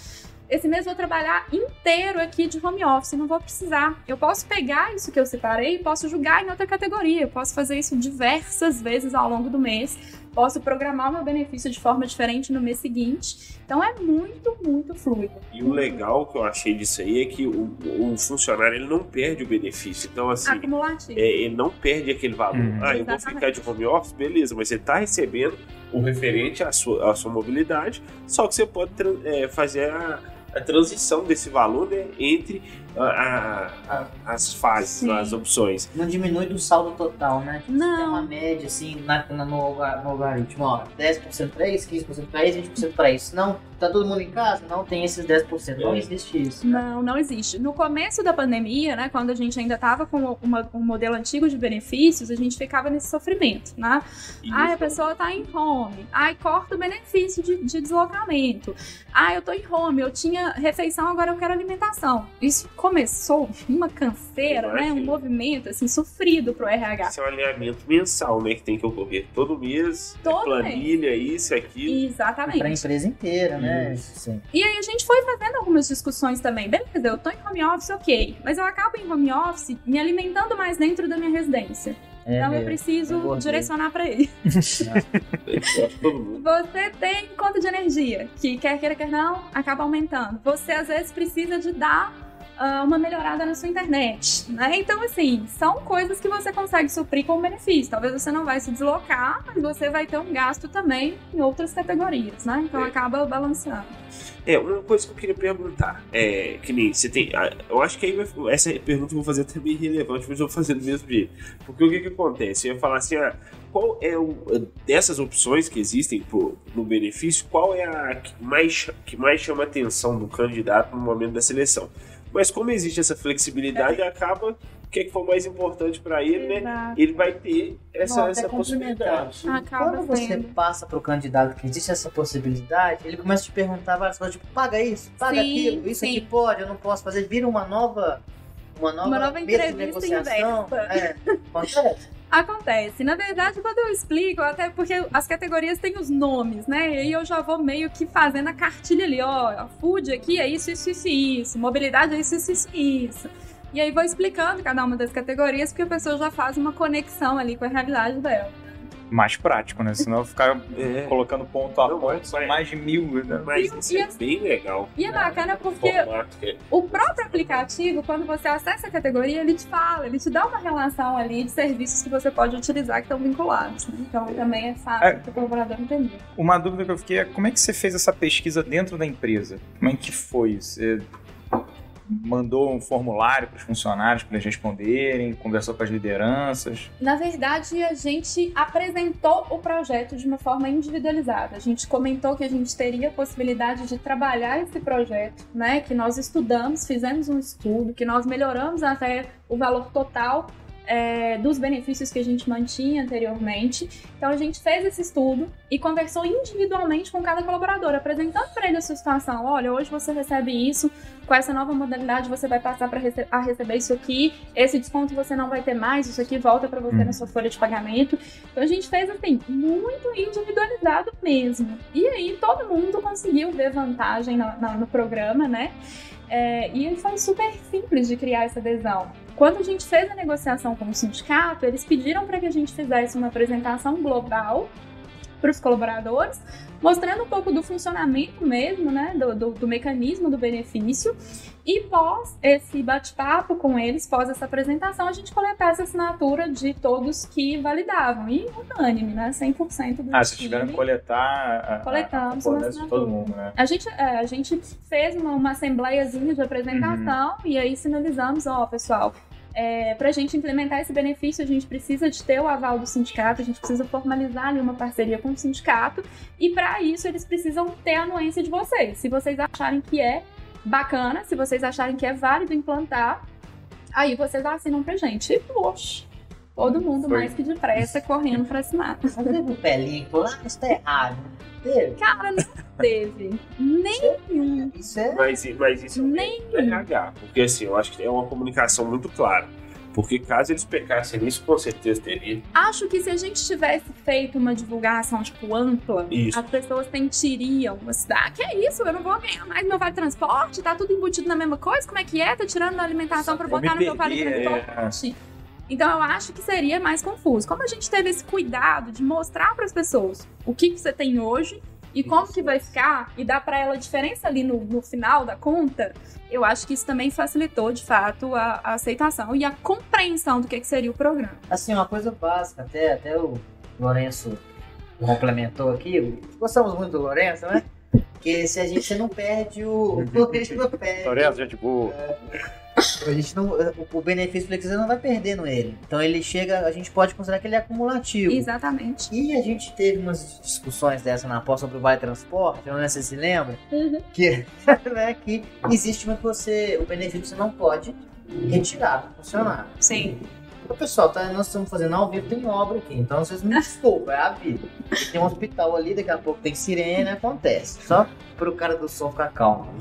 Esse mês eu vou trabalhar inteiro aqui de home office, não vou precisar. Eu posso pegar isso que eu separei e posso jogar em outra categoria. Eu posso fazer isso diversas vezes ao longo do mês. Posso programar o meu benefício de forma diferente no mês seguinte. Então é muito, muito fluido. e o legal que eu achei disso aí é que o, o funcionário ele não perde o benefício. Então, assim, Acumulativo. é, ele não perde aquele valor. Uhum. Ah, eu vou ficar de home office, beleza, mas você está recebendo o referente à sua, à sua mobilidade, só que você pode é, fazer a, a transição desse valor né, entre a- a- as fases, Sim. as opções. Não diminui do saldo total, né? Tem uma Não, média, assim, na, na- no, no algoritmo, ó, 10% para isso, 15% para isso, 20% para isso. Não, tá todo mundo em casa? Não tem esses 10%. Não É. existe isso. Não, não existe. No começo da pandemia, né, quando a gente ainda estava com uma- um modelo antigo de benefícios, a gente ficava nesse sofrimento, né? E Ai, a isso- pessoa tá em home. Ai, corta o benefício de, de deslocamento. Ai, eu tô em home, eu tinha refeição, agora eu quero alimentação. Isso começou uma canseira, né? Um movimento, assim, sofrido pro RH. Esse é um alinhamento mensal, né, que tem que ocorrer todo mês, é Todo planilha, isso, aquilo. Exatamente. Pra empresa inteira, né? Sim. E aí a gente foi fazendo algumas discussões também. Beleza, eu tô em home office, ok. Mas eu acabo em home office me alimentando mais dentro da minha residência. É então eu preciso Engordei. direcionar pra ele. Você tem conta de energia, que quer queira, quer não, acaba aumentando. Você às vezes precisa de dar ah, uma melhorada na sua internet, né? Então, assim, são coisas que você consegue suprir com benefício. Talvez você não vai se deslocar, mas você vai ter um gasto também em outras categorias, né? Então É. acaba balanceando. É, uma coisa que eu queria perguntar é que nem você tem. ah, Eu acho que aí essa pergunta eu vou fazer até meio irrelevante, mas eu vou fazer do mesmo jeito. Porque o que, que acontece? Eu ia falar assim, ah, qual é o. Dessas opções que existem pro, no benefício, qual é a que mais, que mais chama a atenção do candidato no momento da seleção? Mas como existe essa flexibilidade, acaba o que, é que for mais importante para ele, né? Exato. Ele vai ter essa, Não, até essa possibilidade. complementar. Acaba Quando você sendo. passa pro candidato que existe essa possibilidade, ele começa a te perguntar várias coisas, tipo, paga isso, paga Sim, aquilo, isso sim. aqui pode, eu não posso fazer. Vira uma nova. Uma nova, Uma nova mesa de entrevista negociação. inversa. É, acontece. Acontece. Na verdade, quando eu explico, até porque as categorias têm os nomes, né? E aí eu já vou meio que fazendo a cartilha ali, ó. Food aqui é isso, isso, isso, isso. Mobilidade é isso, isso, isso, isso. E aí vou explicando cada uma das categorias, porque a pessoa já faz uma conexão ali com a realidade dela. Mais prático, né? Senão ficar É. colocando ponto a Não, ponto, são mais de mil. Né? Mas E- isso e é as- bem legal. E é bacana porque é- o próprio aplicativo, quando você acessa a categoria, ele te fala, ele te dá uma relação ali de serviços que você pode utilizar que estão vinculados. né? Então também é fácil É. para o colaborador entender. Uma dúvida que eu fiquei é como é que você fez essa pesquisa dentro da empresa? Como é que foi? Você mandou um formulário para os funcionários para eles responderem, conversou com as lideranças? Na verdade, a gente apresentou o projeto de uma forma individualizada. A gente comentou que a gente teria a possibilidade de trabalhar esse projeto, né? Que nós estudamos, fizemos um estudo, que nós melhoramos até o valor total é, dos benefícios que a gente mantinha anteriormente. Então a gente fez esse estudo e conversou individualmente com cada colaborador, apresentando para ele a sua situação. Olha, hoje você recebe isso, com essa nova modalidade você vai passar para rece a receber isso aqui, esse desconto você não vai ter mais, isso aqui volta para você Uhum. na sua folha de pagamento. Então a gente fez assim, muito individualizado mesmo. E aí todo mundo conseguiu ver vantagem na- na- no programa, né? É, e foi super simples de criar essa adesão. Quando a gente fez a negociação com o sindicato, eles pediram para que a gente fizesse uma apresentação global para os colaboradores, mostrando um pouco do funcionamento mesmo, né, do, do, do mecanismo do benefício. E pós esse bate-papo com eles, pós essa apresentação, a gente coletasse a assinatura de todos que validavam. E unânime, né? 100% do Ah, vocês tiveram que coletar a, Coletamos a, uma a, de todo mundo, né? A gente, é, a gente fez uma, uma assembleiazinha de apresentação Uhum. e aí sinalizamos, ó, pessoal, é, para a gente implementar esse benefício, a gente precisa de ter o aval do sindicato, a gente precisa formalizar ali uma parceria com o sindicato, e para isso eles precisam ter a anuência de vocês. Se vocês acharem que é bacana, se vocês acharem que é válido implantar, aí vocês assinam pra gente. E, poxa, todo mundo Foi. mais que depressa correndo pra assinar. Um pelinho isso tá errado. Teve. Cara, não teve nenhum. Isso é. Mas, mas isso Nem- é RH. Porque assim, eu acho que é uma comunicação muito clara. Porque caso eles pecassem nisso, com certeza teria. Acho que se a gente tivesse feito uma divulgação, tipo, ampla, Isso. as pessoas sentiriam, assim, ah, que é isso? Eu não vou ganhar mais meu vale transporte? Tá tudo embutido na mesma coisa? Como é que é? Tá tirando da alimentação pra Vou botar no meu vale perder, é. Então eu acho que seria mais confuso. Como a gente teve esse cuidado de mostrar para as pessoas o que, que você tem hoje e como que vai ficar e dar para ela a diferença ali no, no final da conta, eu acho que isso também facilitou de fato a, a aceitação e a compreensão do que, que seria o programa. Assim, uma coisa básica, até, até o Lourenço complementou aqui. Gostamos muito do Lourenço, né? Porque se a gente não perde o. A gente não perde. Lourenço, gente boa. A gente não, o- o benefício flexível não vai perdendo ele. Então ele chega, a gente pode considerar que ele é acumulativo. Exatamente. E a gente teve umas discussões dessa na pós sobre o Vale Transporte, eu não sei se você se lembra, que, né, que existe uma que você, o benefício você não pode retirar do funcionário. Sim. Então, pessoal, tá, nós estamos fazendo ao vivo, tem obra aqui, então vocês me desculpem, é a vida. Tem um hospital ali, daqui a pouco tem sirene, acontece. Só pro cara do som ficar calmo.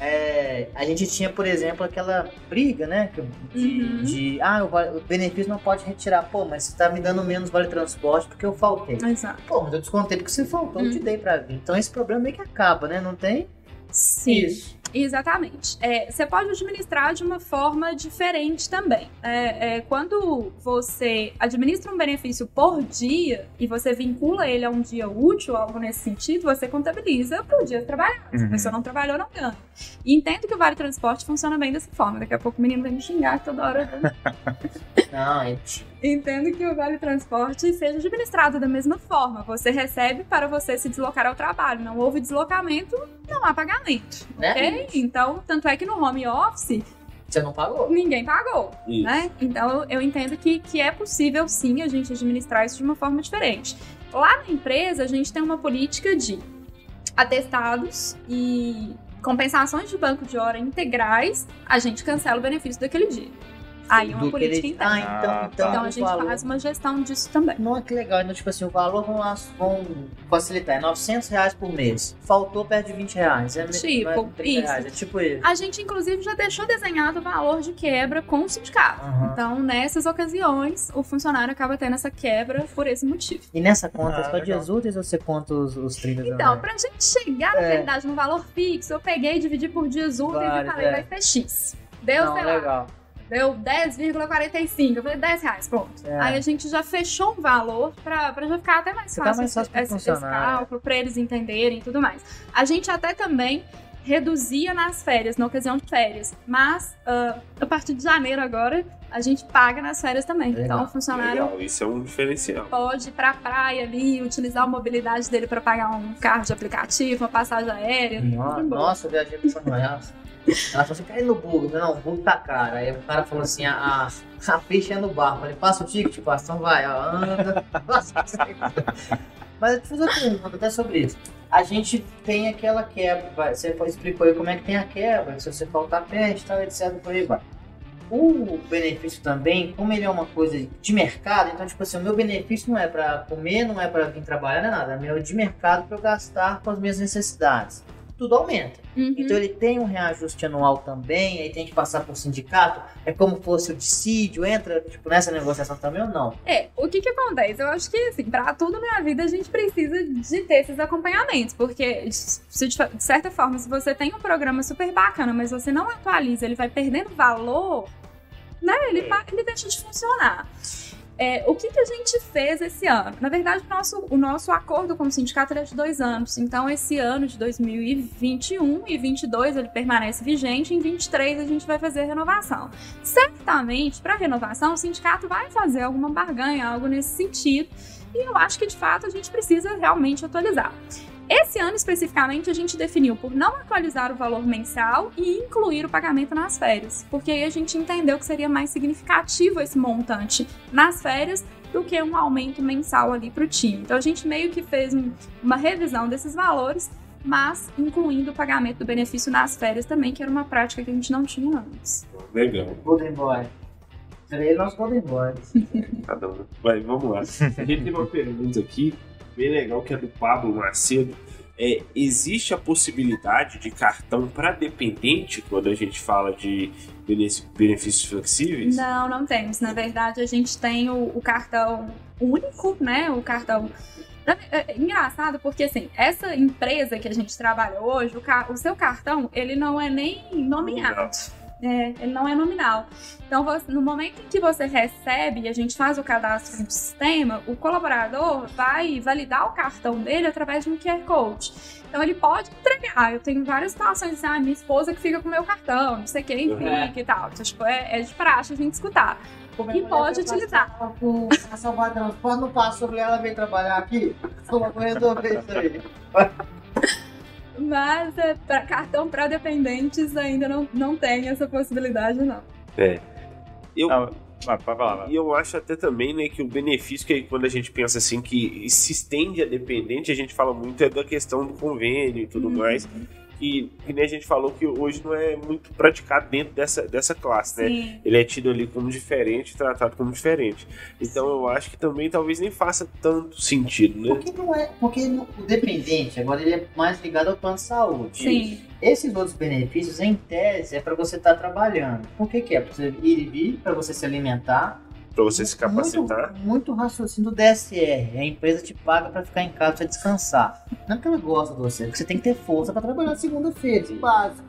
É, a gente tinha, por exemplo, aquela briga, né? De, Uhum. de, ah, o, o benefício não pode retirar. Pô, mas você tá me dando menos vale transporte porque eu faltei. Exato. Pô, mas eu descontei porque você faltou, eu te dei pra vir. Então esse problema meio que acaba, né? Não tem Sim. isso. Exatamente. É, você pode administrar de uma forma diferente também. É, é, quando você administra um benefício por dia e você vincula ele a um dia útil, algo nesse sentido, você contabiliza por dia trabalhado. Se a Uhum. pessoa não trabalhou, não ganha. E entendo que o Vale Transporte funciona bem dessa forma. Daqui a pouco o menino vai me xingar toda hora. Não, é gente. Entendo que o Vale Transporte seja administrado da mesma forma. Você recebe para você se deslocar ao trabalho. Não houve deslocamento, não há pagamento. Né? Ok? Então, tanto é que no home office, Você não pagou. ninguém pagou, Isso. né? Então, eu entendo que, que é possível, sim, a gente administrar isso de uma forma diferente. Lá na empresa, a gente tem uma política de atestados e compensações de banco de hora integrais, a gente cancela o benefício daquele dia. Aí é uma política ele- interna. Ah, então, Ah, então, tá. Então, o a gente valor- faz uma gestão disso também. Não é que legal, então, tipo assim, o valor vão, lá- vão facilitar, é 900 reais por mês. Faltou perto de 20 reais. É Tipo, não é 30 isso. reais, é tipo isso. A gente, inclusive, já deixou desenhado o valor de quebra com o sindicato. Aham. Então, nessas ocasiões, o funcionário acaba tendo essa quebra por esse motivo. E nessa conta, Ah, é só legal. dias úteis ou você conta os, os 30 Então, pra gente chegar, na É. verdade, no valor fixo, eu peguei, dividi por dias úteis Vários, e falei, é. vai ser X. Deu, Não, sei lá, legal. Deu 10,45. Eu falei, 10 reais, pronto. É. Aí a gente já fechou um valor pra, pra já ficar até mais Ficar fácil, mais fácil esse, esse funcionário. cálculo, pra eles entenderem e tudo mais. A gente até também reduzia nas férias, na ocasião de férias. Mas, ah, a partir de janeiro agora, a gente paga nas férias também. Legal. Então, o funcionário Legal, isso é um diferencial. pode ir pra praia ali, utilizar a mobilidade dele pra pagar um carro de aplicativo, uma passagem aérea. Nossa, eu viajei pra São. Ela falou assim, cai no bug. Não, o bug tá caro. Aí o cara falou assim, a, a ficha é no barco. Eu falei, passa o ticket, passa, então vai, ó, anda. Mas eu te fiz outra pergunta até sobre isso. A gente tem aquela quebra, você explicou aí como é que tem a quebra, se você faltar peste, tal, etc, por aí vai. O benefício também, como ele é uma coisa de mercado, então, tipo assim, o meu benefício não é pra comer, não é pra vir trabalhar, não é nada. É meu de mercado pra eu gastar com as minhas necessidades. Tudo aumenta. Uhum. Então ele tem um reajuste anual também, aí tem que passar por sindicato. É como fosse o dissídio, entra tipo, nessa negociação também ou não? É, o que que acontece? Eu acho que, assim, pra tudo na vida a gente precisa de ter esses acompanhamentos, porque, se de, certa forma, se você tem um programa super bacana, mas você não atualiza, ele vai perdendo valor, né? Ele, pa- ele deixa de funcionar. É, o que, que a gente fez esse ano? Na verdade, o nosso, o nosso acordo com o sindicato é de dois anos. Então, esse ano de 2021 e 2022 ele permanece vigente. Em 23 a gente vai fazer a renovação. Certamente, para renovação, o sindicato vai fazer alguma barganha, algo nesse sentido. E eu acho que, de fato, a gente precisa realmente atualizar. Esse ano especificamente a gente definiu por não atualizar o valor mensal e incluir o pagamento nas férias, porque aí a gente entendeu que seria mais significativo esse montante nas férias do que um aumento mensal ali para o time. Então a gente meio que fez um- uma revisão desses valores, mas incluindo o pagamento do benefício nas férias também, que era uma prática que a gente não tinha antes. Legal. Golden Boy. Seria nosso Golden Boy. Cada um. Mas vamos lá. A gente tem uma pergunta aqui, bem legal, que é do Pablo Macedo. É, existe a possibilidade de cartão para dependente quando a gente fala de benef- benefícios flexíveis? Não, não temos. Na verdade, a gente tem o, o cartão único, né? O cartão. É é engraçado porque, assim, essa empresa que a gente trabalha hoje, o, o seu cartão, ele não é nem nominado. É, ele não é nominal. Então, você- no momento em que você recebe e a gente faz o cadastro no sistema, o colaborador vai validar o cartão dele através de um QR Code. Então, ele pode entregar. Eu tenho várias situações assim, ah, minha esposa que fica com o meu cartão, não sei quem É. fica e tal. Então, tipo, é, é de praxe a gente escutar. E pode utilizar. Quando não passa sobre ela, vem trabalhar aqui. Vamos resolver isso aí. Mas é, para cartão para dependentes ainda não, não tem essa possibilidade, não. Eu, Não, vai, pode falar, vai. E eu acho até também, né, que o benefício que quando a gente pensa assim que se estende a dependente, a gente fala muito é da questão do convênio e tudo Uhum. mais. Que, que nem a gente falou que hoje não é muito praticado dentro dessa, dessa classe, né? Sim. Ele é tido ali como diferente, tratado como diferente. Então eu acho que também talvez nem faça tanto sentido, né? Porque não é. Porque no- o dependente, agora ele é mais ligado ao plano de saúde. Sim. Esses outros benefícios, em tese, é para você estar trabalhando. Por que, que é? Para você ir e vir, para você se alimentar. Pra você se capacitar. Muito, muito raciocínio do DSR. A empresa te paga para ficar em casa pra você descansar. Não é porque ela gosta de você, é porque você tem que ter força para trabalhar segunda-feira, é básico.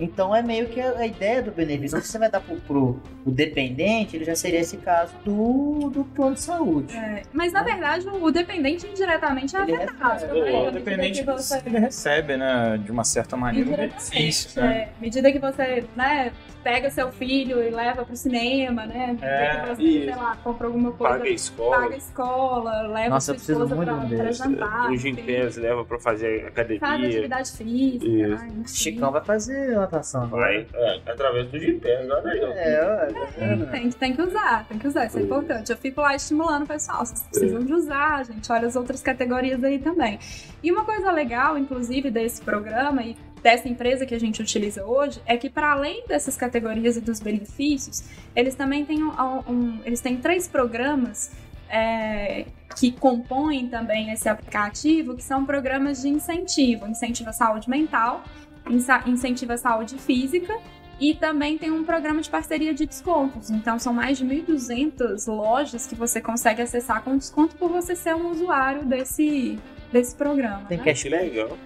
Então é meio que a, a ideia do benefício. Então, se você vai dar pro, pro, pro dependente, ele já seria esse caso do, do plano de saúde. É, mas na verdade o dependente indiretamente é Ele afetado. recebe. né? É, O dependente que você- ele recebe, né, de uma certa maneira, um benefício, né? é. À medida que você, né, pega seu filho e leva pro cinema, né? É, que você, sei lá, compra alguma coisa, Paga a escola. paga a escola, leva Nossa, sua esposa pra, pra jantar. Gimpass leva pra fazer Faz academia. atividade física. Ai, enfim. Chicão vai fazer natação. Vai é, através do Gimpass, olha aí. ó. É, olha. Tem, tem que usar, tem que usar, isso é importante. Eu fico lá estimulando o pessoal, vocês precisam de usar, gente. Olha as outras categorias aí também. E uma coisa legal, inclusive, desse programa e dessa empresa que a gente utiliza hoje, é que para além dessas categorias e dos benefícios, eles também têm, um, um- eles têm três programas é, que compõem também esse aplicativo, que são programas de incentivo. Incentivo à saúde mental, incentivo à saúde física e também tem um programa de parceria de descontos. Então são mais de 1.200 lojas que você consegue acessar com desconto por você ser um usuário desse, desse programa. Tem né? Que cashback? legal.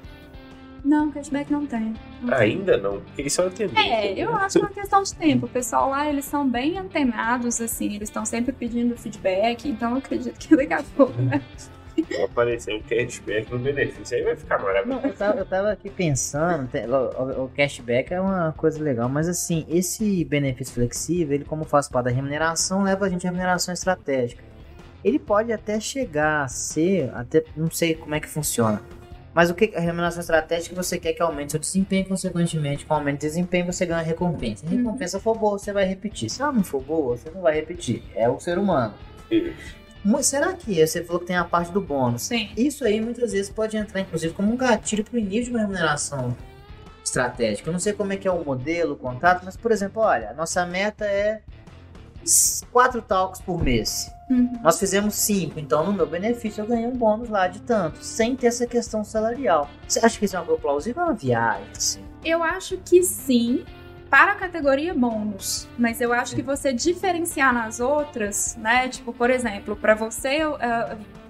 Não, cashback não tem. Não tem. Ainda não, porque isso é tendência. É, eu acho que é uma questão de tempo. O pessoal lá, eles são bem antenados, assim, eles estão sempre pedindo feedback, então eu acredito que daqui a pouco, né? Vai aparecer um cashback no benefício, aí vai ficar maravilhoso. Não, eu tava, eu tava aqui pensando, tem- o, o- o cashback é uma coisa legal, mas assim, esse benefício flexível, ele como faz parte da remuneração, leva a gente à remuneração estratégica. Ele pode até chegar a ser, até não sei como é que funciona, mas o que a remuneração estratégica você quer que aumente seu desempenho, consequentemente, com aumento de desempenho você ganha recompensa. Se a recompensa for boa, você vai repetir. Se ela não for boa, você não vai repetir. É o ser humano. Será que você falou que tem a parte do bônus? Sim. Isso aí muitas vezes pode entrar, inclusive, como um gatilho para o início de uma remuneração estratégica. Eu não sei como é que é o modelo, o contrato, mas, por exemplo, olha, a nossa meta é quatro talcos por mês. Uhum. Nós fizemos cinco, então no meu benefício eu ganhei um bônus lá de tanto, sem ter essa questão salarial. Você acha que isso é uma coisa plausível ou uma viagem? Assim? Eu acho que sim, para a categoria bônus. Mas eu acho que você diferenciar nas outras, né? Tipo, por exemplo, para você, uh,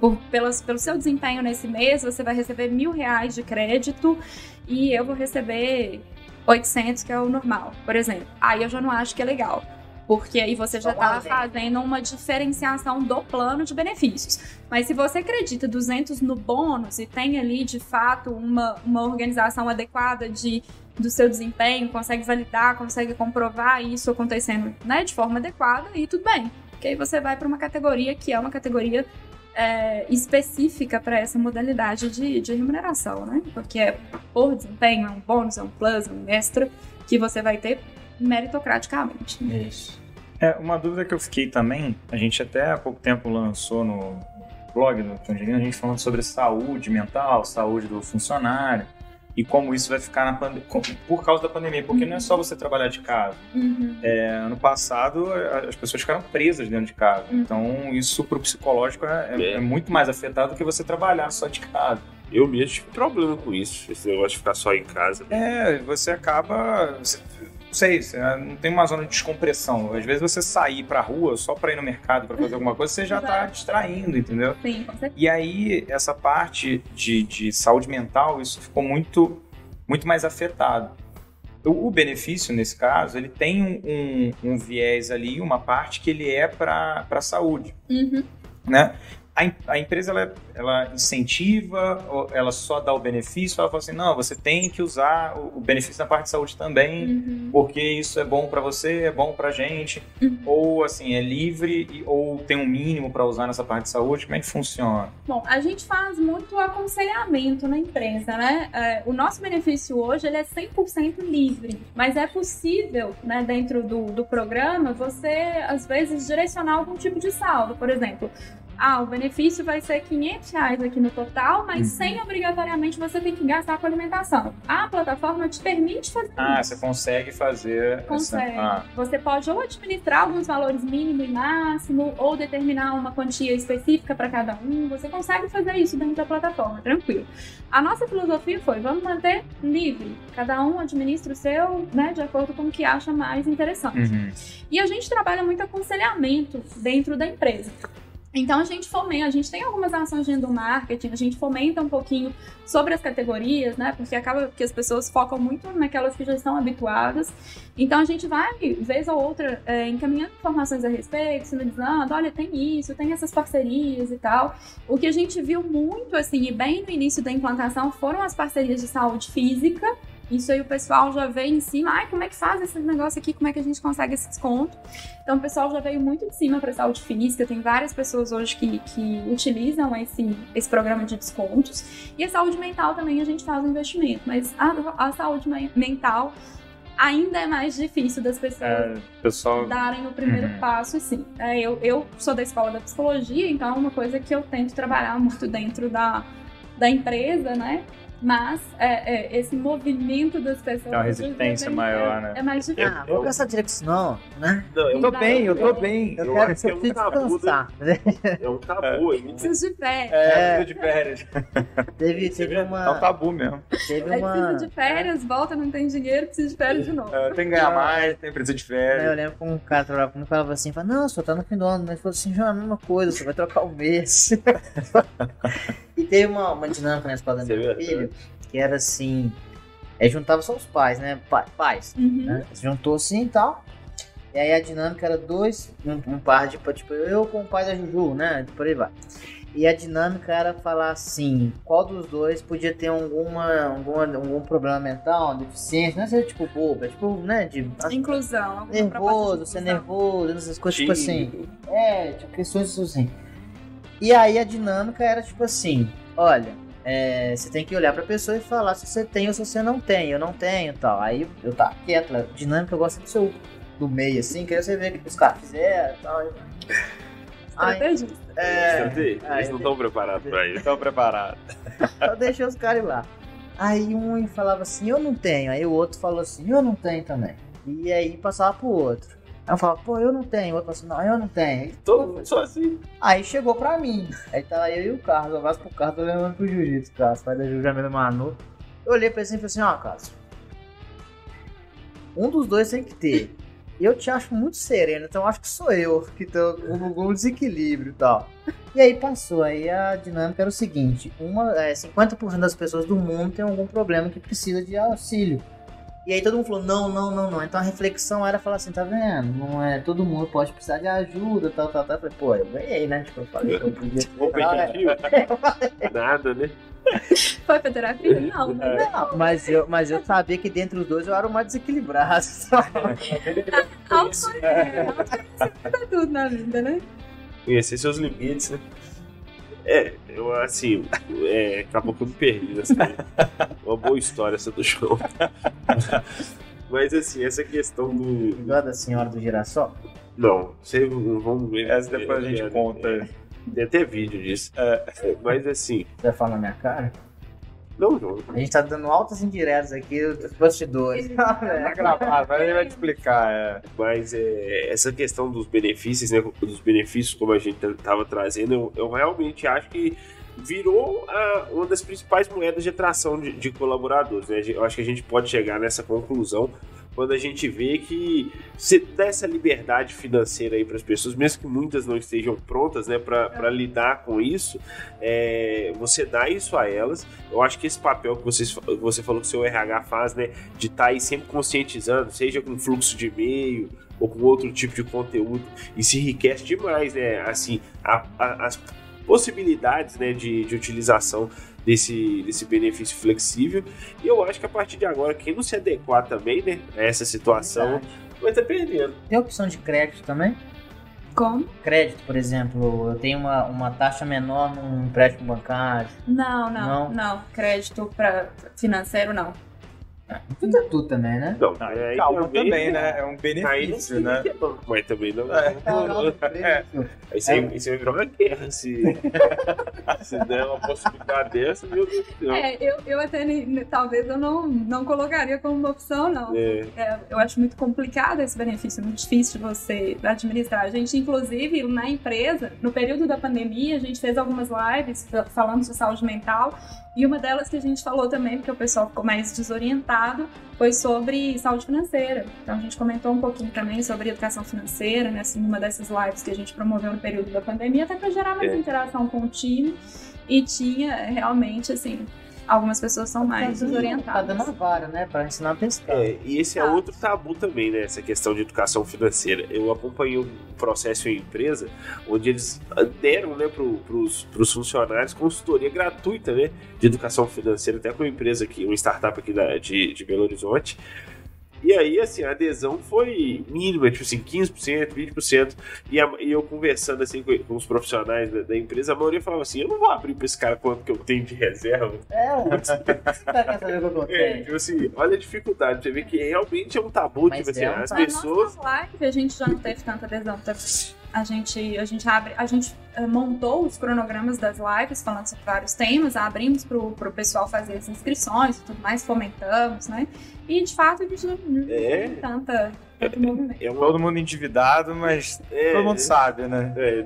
por, pelas, pelo seu desempenho nesse mês, você vai receber mil reais de crédito e eu vou receber 800, que é o normal, por exemplo. Aí eu já não acho que é legal. Porque aí você já está fazendo uma diferenciação do plano de benefícios. Mas se você acredita 200 no bônus e tem ali, de fato, uma, uma organização adequada de, do seu desempenho, consegue validar, consegue comprovar isso acontecendo né, de forma adequada, e tudo bem. Porque aí você vai para uma categoria que é uma categoria é, específica para essa modalidade de, de remuneração, né? Porque é por desempenho, é um bônus, é um plus, é um extra que você vai ter meritocraticamente. Isso. É, uma dúvida que eu fiquei também, a gente até há pouco tempo lançou no blog do Tangerina, a gente falando sobre saúde mental, saúde do funcionário e como isso vai ficar na pande- por causa da pandemia, porque não é só você trabalhar de casa. Uhum. É, ano passado as pessoas ficaram presas dentro de casa, Uhum. então isso pro psicológico é, é- É. é muito mais afetado do que você trabalhar só de casa. Eu mesmo tive problema com isso, esse negócio de ficar só em casa. É, você acaba. Você, sei, você não tem uma zona de descompressão. Às vezes você sair pra rua só pra ir no mercado pra fazer alguma coisa, você já tá distraindo, entendeu? Sim, com certeza. E aí, essa parte de, de saúde mental, isso ficou muito, muito mais afetado. O, o benefício, nesse caso, ele tem um, um, um viés ali, uma parte que ele é para a saúde, Uhum. né? A, a empresa, ela, ela incentiva, ou ela só dá o benefício, ela fala assim, não, você tem que usar o, o benefício na parte de saúde também, Uhum. porque isso é bom para você, é bom pra gente, Uhum. ou assim, é livre, e- ou tem um mínimo para usar nessa parte de saúde, como é que funciona? Bom, a gente faz muito aconselhamento na empresa, né? É, o nosso benefício hoje ele é 100% livre, mas é possível, né, dentro do, do programa, você, às vezes, direcionar algum tipo de saldo. Por exemplo, ah, o benefício vai ser 500 reais aqui no total, mas Uhum. sem obrigatoriamente você ter que gastar com alimentação. A plataforma te permite fazer Ah, isso. você consegue fazer. Consegue. Essa... Ah, Você pode ou administrar alguns valores mínimo e máximo, ou determinar uma quantia específica para cada um. Você consegue fazer isso dentro da plataforma, tranquilo. A nossa filosofia foi: vamos manter livre. Cada um administra o seu, né, de acordo com o que acha mais interessante. uhum. E a gente trabalha muito aconselhamento dentro da empresa. Então a gente fomenta, a gente tem algumas ações de endomarketing, a gente fomenta um pouquinho sobre as categorias, né? Porque acaba que as pessoas focam muito naquelas que já estão habituadas. Então a gente vai, vez ou outra, é, encaminhando informações a respeito, sinalizando, olha, tem isso, tem essas parcerias e tal. O que a gente viu muito, assim, e bem no início da implantação, foram as parcerias de saúde física. Isso aí o pessoal já veio em cima, ai, como é que faz esse negócio aqui, como é que a gente consegue esse desconto? Então o pessoal já veio muito de cima para saúde física, tem várias pessoas hoje que, que utilizam esse, esse programa de descontos. E a saúde mental também a gente faz um investimento, mas a, a saúde men- mental ainda é mais difícil das pessoas É, pessoal. darem o primeiro Uhum. passo, sim. É, eu, eu sou da escola da psicologia, então é uma coisa que eu tento trabalhar muito dentro da, da empresa, né? Mas é, é, esse movimento das pessoas. Tem uma resistência é- maior, né? É mais difícil. Ah, vou gastar direito isso não, né? Não, é um, tô bem, eu tô bem. Eu, Eu quero que é um preciso tabu, descansar. né? é um tabu. É, muito- Preciso de férias. É, de férias. Teve, teve É um uma. tabu mesmo. Teve uma. precisa de férias, volta, não tem dinheiro, precisa de férias de novo. É, tem que ganhar mais, tem precisa de Eu férias. lembro que um cara trabalhava comigo e falava assim, fala, não, só tá no fim do ano, mas ele falou assim, já é a mesma coisa, você vai trocar o mês. e teve uma, uma dinâmica na escola da minha filha, que era assim, é, juntava só os pais, né? Pa- pais. Uhum. né? Se juntou assim e tal. E aí a dinâmica era dois, um, um par de, tipo, eu com o pai da Juju, né? Por aí vai. E a dinâmica era falar assim, qual dos dois podia ter alguma, alguma algum problema mental, deficiência, não é ser tipo bobo, é tipo, né, de Inclusão. alguma nervoso, ser de inclusão. nervoso, essas coisas, tipo assim. É, tipo, questões assim. E aí a dinâmica era tipo assim, olha, é, você tem que olhar pra pessoa e falar se você tem ou se você não tem, eu não tenho e tal. Aí eu tava quieto, lá, dinâmica eu gosto do seu do meio, assim, que aí você vê o que os caras fizeram e tal. Aí, Estrategista. é, Eles aí não estão preparados pra isso. Estão preparados. só deixei os caras ir lá. Aí um falava assim, eu não tenho. Aí o outro falou assim, eu não tenho também. E aí passava pro outro. Aí eu falava, pô, eu não tenho. O outro assim, não, eu não tenho. Todo mundo só assim. Aí chegou pra mim. Aí tava eu e o Carlos. Eu abraço pro Carlos, tô levando pro jiu-jitsu, Carlos. Pai da Jamila Manu. Eu olhei pra ele assim e falei assim, ó, Carlos. Um dos dois tem que ter. Eu te acho muito sereno, então acho que sou eu que tô com algum desequilíbrio e tal. E aí passou, aí a dinâmica era o seguinte, uma, é, 50% das pessoas do mundo tem algum problema que precisa de auxílio. E aí todo mundo falou, não, não, não, não. Então a reflexão era falar assim, tá vendo? Não é, todo mundo pode precisar de ajuda, tal, tal, tal. Eu falei, pô, eu ganhei, né? Tipo, eu falei eu podia. Competitivo? Nada, né? Foi pra terapia? Não, né? Não, mas eu, mas eu sabia que dentre os dois eu era o mais desequilibrado. Autoconhecimento é tudo na vida, né? Conhecer seus limites, né? É, eu assim, é, acabou que eu me perdi nessa. Uma boa história essa do show. Mas assim, essa questão do. Igual a da senhora do girassol? Não, você, vamos ver. Essa depois a gente É, conta. é, Tem até vídeo disso. É, Mas assim, Você vai falar na minha cara? Não, não. A gente tá dando altas indiretas aqui dos bastidores. Tá gravado, mas ele vai te explicar. É. Mas é, essa questão dos benefícios, né? Dos benefícios, como a gente estava trazendo, eu, eu realmente acho que virou ah, uma das principais moedas de atração de, de colaboradores. Né? Eu acho que a gente pode chegar nessa conclusão quando a gente vê que você dá essa liberdade financeira aí para as pessoas, mesmo que muitas não estejam prontas, né, para lidar com isso, é, você dá isso a elas. Eu acho que esse papel que vocês, você falou que o seu RH faz, né, de estar aí sempre conscientizando, seja com fluxo de e-mail ou com outro tipo de conteúdo, isso enriquece demais, né, assim, a- a- as possibilidades, né, de, de utilização desse, desse benefício flexível. E eu acho que a partir de agora, quem não se adequar também, né, a essa situação, vai estar perdendo. Tem opção de crédito também? Como? Crédito, por exemplo, eu tenho uma, uma taxa menor num empréstimo bancário. Não, não, Não? não. Crédito pra financeiro, não. Tudo é tudo também, né? Não, Ah, aí calma também, né? É um Aí não benefício, sei né? é mas também não. É. Aí você, aí você vai virar uma guerra se, se der uma possibilidade dessa, meu Deus do céu. É, eu, eu até talvez eu não, não colocaria como uma opção, não. É. É, eu acho muito complicado esse benefício, muito difícil de você administrar. A gente, inclusive, na empresa, no período da pandemia, a gente fez algumas lives fa- falando de saúde mental. E uma delas que a gente falou também, porque o pessoal ficou mais desorientado, foi sobre saúde financeira. Então a gente comentou um pouquinho também sobre educação financeira, né, assim, numa dessas lives que a gente promoveu no período da pandemia, até para gerar mais É. interação com o time. E tinha realmente, assim, algumas pessoas são mais Tá desorientadas. dando a vara, né? Pra ensinar a pescar. É, e esse é Tá. outro tabu também, né? Essa questão de educação financeira. Eu acompanhei um processo em empresa onde eles deram né, para os funcionários consultoria gratuita né, de educação financeira, até com uma empresa aqui, uma startup aqui da, de, de Belo Horizonte. E aí, assim, a adesão foi mínima, tipo assim, 15%, 20%. E, a- e eu conversando, assim, com, com os profissionais da, da empresa, a maioria falava assim, eu não vou abrir para esse cara quanto que eu tenho de reserva. É, o cara quer saber o que eu É, tipo assim, olha a dificuldade. Você vê que realmente é um tabu, Mas tipo assim, é um as pessoas... nossa live a gente já não teve tanta adesão. tá? A gente, a gente abre, a gente eh, montou os cronogramas das lives falando sobre vários temas, abrimos pro, pro pessoal fazer as inscrições e tudo mais, fomentamos, né? E de fato a gente não, não É. tem tanta, tanto movimento. É uma, Todo mundo endividado, mas é, todo mundo sabe, né? É,